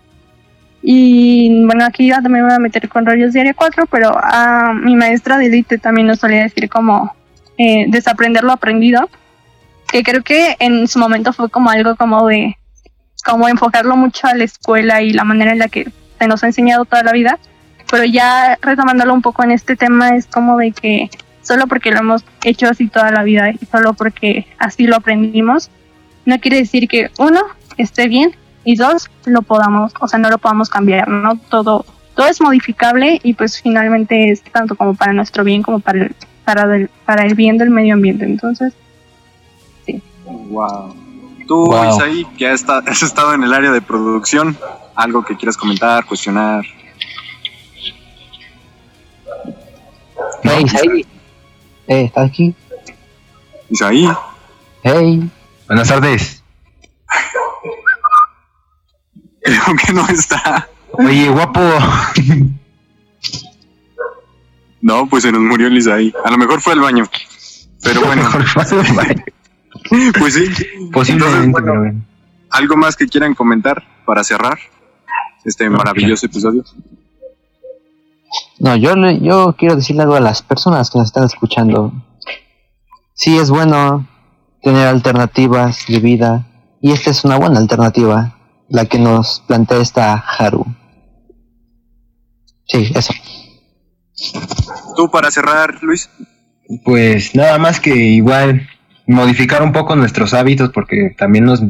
Y bueno, aquí ya también me voy a meter con rollos diario 4, pero a mi maestra de Elite también nos solía decir como eh, desaprender lo aprendido, que creo que en su momento fue como algo como de, como enfocarlo mucho a la escuela y la manera en la que se nos ha enseñado toda la vida, pero ya retomándolo un poco en este tema es como de que solo porque lo hemos hecho así toda la vida y solo porque así lo aprendimos, no quiere decir que uno esté bien y dos lo podamos, o sea, no lo podamos cambiar, ¿no? Todo, todo es modificable y pues finalmente es tanto como para nuestro bien como para el para, para el bien del medio ambiente. Entonces, sí. Wow. Tú, Isaí, que has, has estado en el área de producción, algo que quieras comentar, cuestionar. Hey, Isaí. Eh, ¿estás aquí? Isaí. Hey. Buenas tardes. Creo que no está. Oye, guapo. No, pues se nos murió ahí. A lo mejor fue al baño. Pero bueno. pues sí. Posiblemente. ¿Algo más que quieran comentar para cerrar este maravilloso episodio? No, yo, yo quiero decirle algo a las personas que nos están escuchando. Sí es bueno tener alternativas de vida y esta es una buena alternativa, la que nos plantea esta Haru. Sí, eso. ¿Tú para cerrar, Luis? Pues nada más que igual modificar un poco nuestros hábitos porque también nos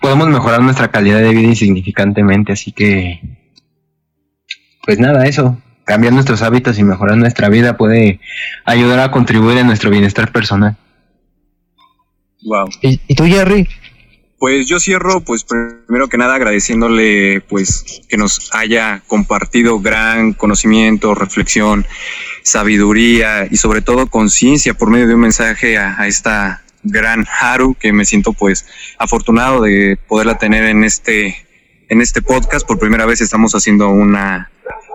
podemos mejorar nuestra calidad de vida insignificantemente, así que pues nada, eso, cambiar nuestros hábitos y mejorar nuestra vida puede ayudar a contribuir a nuestro bienestar personal. Wow. ¿Y, tú, Jerry? Pues yo cierro, pues primero que nada agradeciéndole, pues que nos haya compartido gran conocimiento, reflexión, sabiduría y sobre todo conciencia por medio de un mensaje a, esta gran Haru que me siento pues afortunado de poderla tener en este en este podcast. Por primera vez estamos haciendo una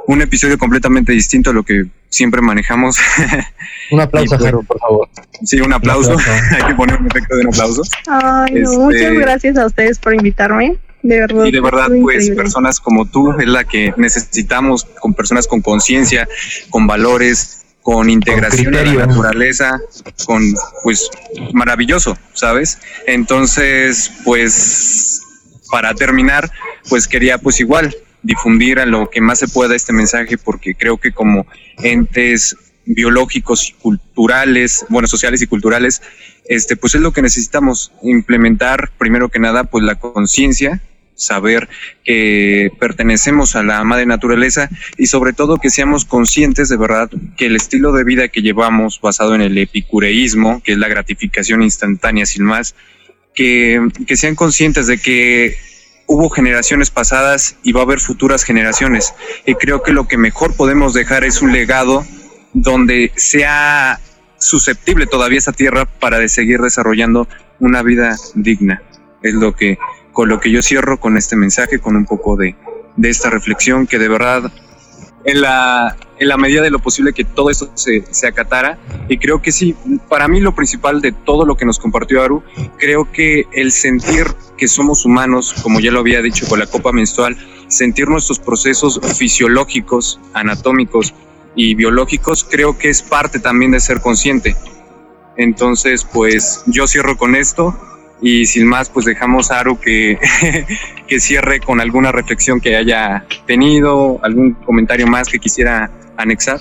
un episodio completamente distinto a lo que siempre manejamos. Un aplauso, pues, por favor. Sí, un aplauso. Hay que poner un efecto de un aplauso. Ay, este, muchas gracias a ustedes por invitarme. De verdad. Y de verdad, pues personas como tú es la que necesitamos, con personas con conciencia, con valores, con integración en la naturaleza, con pues maravilloso, ¿sabes? Entonces, pues para terminar, pues quería pues igual difundir a lo que más se pueda este mensaje porque creo que como entes biológicos y culturales, bueno, sociales y culturales, este, pues es lo que necesitamos implementar primero que nada, pues la conciencia, saber que pertenecemos a la madre naturaleza y sobre todo que seamos conscientes de verdad que el estilo de vida que llevamos basado en el epicureísmo, que es la gratificación instantánea sin más, que, que sean conscientes de que hubo generaciones pasadas y va a haber futuras generaciones. Y creo que lo que mejor podemos dejar es un legado donde sea susceptible todavía esa tierra para de seguir desarrollando una vida digna. Es lo que con lo que yo cierro con este mensaje, con un poco de, de esta reflexión que de verdad en la, en la medida de lo posible que todo esto se, se, acatara. Y creo que sí, para mí lo principal de todo lo que nos compartió Aru, creo que el sentir que somos humanos, como ya lo había dicho con la copa menstrual, sentir nuestros procesos fisiológicos, anatómicos y biológicos, creo que es parte también de ser consciente. Entonces, pues yo cierro con esto y sin más, pues dejamos a Aru que, que cierre con alguna reflexión que haya tenido, algún comentario más que quisiera anexar.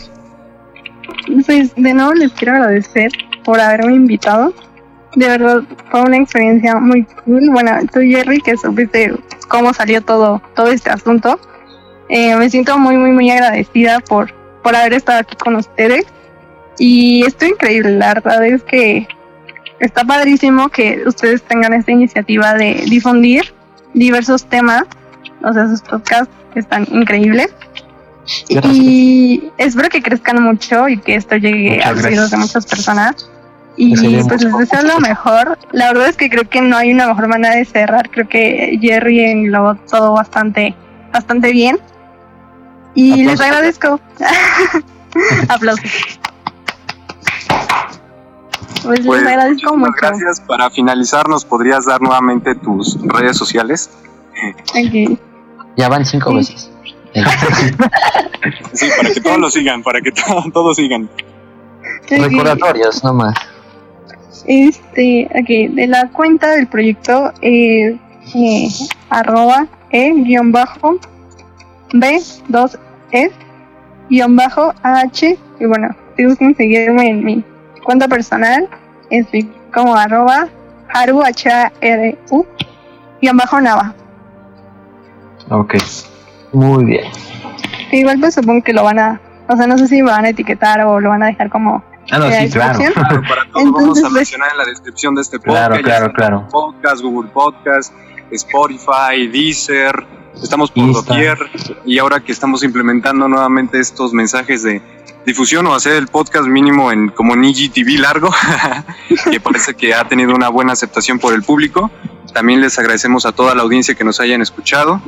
Pues de nuevo les quiero agradecer por haberme invitado. De verdad fue una experiencia muy cool. Bueno, tú Jerry, que supiste cómo salió todo, todo este asunto. Eh, me siento muy, muy, muy agradecida por, por haber estado aquí con ustedes. Y estoy increíble, la verdad es que está padrísimo que ustedes tengan esta iniciativa de difundir diversos temas, o sea, sus podcasts están increíbles. Y espero que crezcan mucho y que esto llegue a los oídos de muchas personas. Y pues les deseo lo mejor. La verdad es que creo que no hay una mejor manera de cerrar. Creo que Jerry englobó todo bastante, bastante bien. Y les agradezco. Aplausos. Pues, pues agradezco mucho. Gracias. Para finalizar, ¿nos podrías dar nuevamente tus redes sociales? Okay. Ya van cinco veces. sí, para que todos lo sigan, para que todos sigan. Recordatorios nomás. Este, aquí, de la cuenta del proyecto, eh, eh, arroba e guion bajo b 2 e guion bajo h y bueno, si buscan seguirme en mi cuenta personal, estoy como arroba haru h a r u y abajo nava. Ok. Muy bien. igual pues supongo que lo van a, o sea, no sé si me van a etiquetar o lo van a dejar como Ah, no, sí, claro. Para todos vamos a pues, mencionar en la descripción de este podcast. Claro, claro, claro. Podcast, Google Podcast, Spotify, Deezer, estamos por doquier y ahora que estamos implementando nuevamente estos mensajes de difusión o hacer el podcast mínimo en como en IGTV largo, que parece que ha tenido una buena aceptación por el público. También les agradecemos a toda la audiencia que nos hayan escuchado.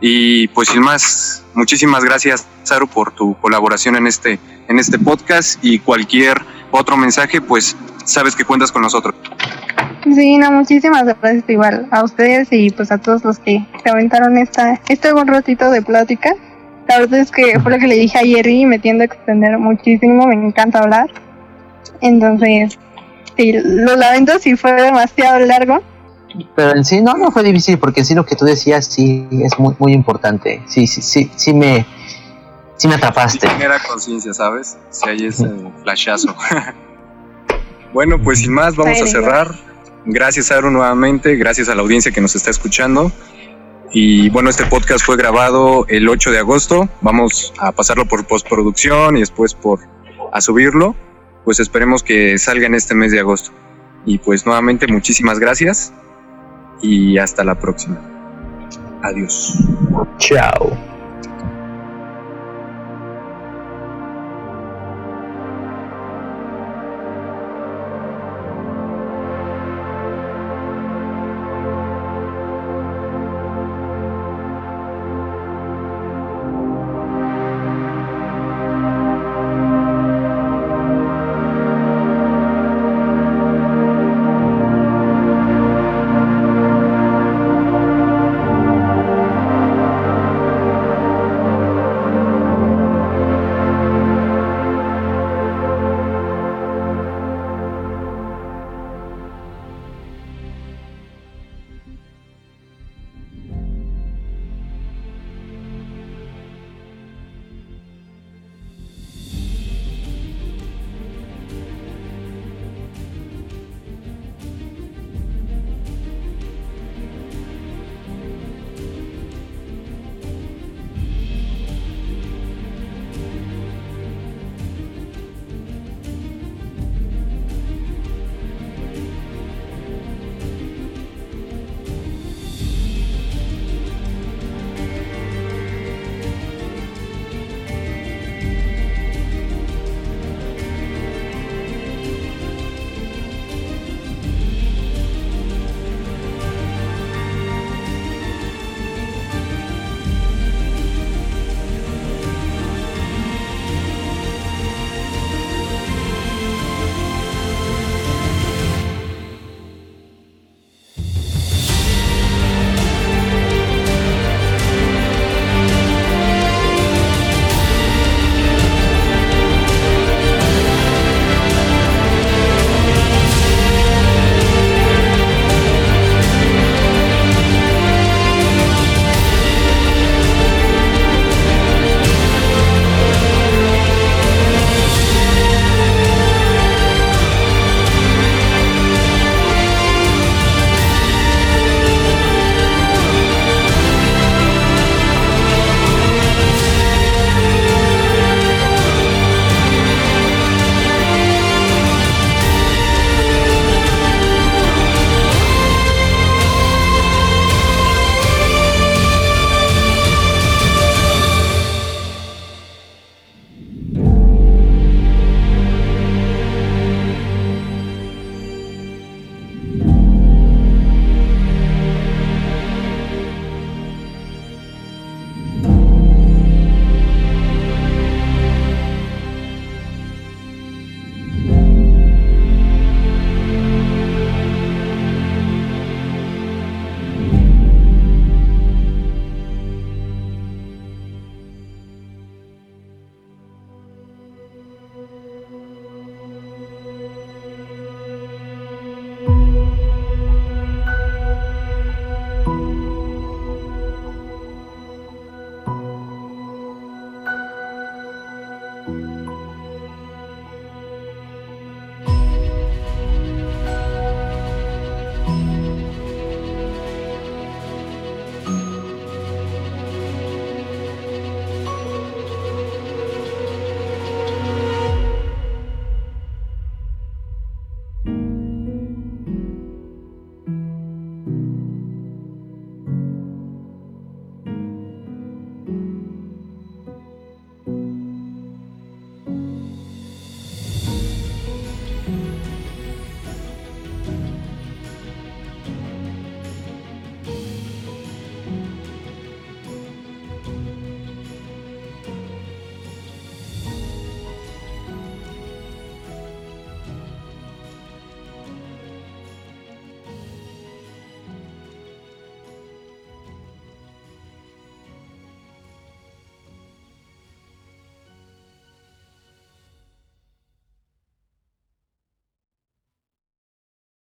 Y pues sin más, muchísimas gracias, Saru, por tu colaboración en este, en este podcast y cualquier otro mensaje, pues sabes que cuentas con nosotros. Sí, no, muchísimas gracias igual a ustedes y pues a todos los que aventaron esta, este buen ratito de plática. La verdad es que fue lo que le dije ayer y me tiendo a extender muchísimo, me encanta hablar. Entonces, sí, lo lamento si fue demasiado largo. Pero en sí no, no fue difícil porque en sí lo que tú decías sí es muy, muy importante. Sí, sí, sí, sí me, sí me atrapaste. Genera conciencia, ¿sabes? Si hay ese flashazo. bueno, pues sin más, vamos a cerrar. Gracias, Aaron, nuevamente. Gracias a la audiencia que nos está escuchando. Y bueno, este podcast fue grabado el 8 de agosto. Vamos a pasarlo por postproducción y después por a subirlo. Pues esperemos que salga en este mes de agosto. Y pues nuevamente muchísimas gracias y hasta la próxima. Adiós. Chao.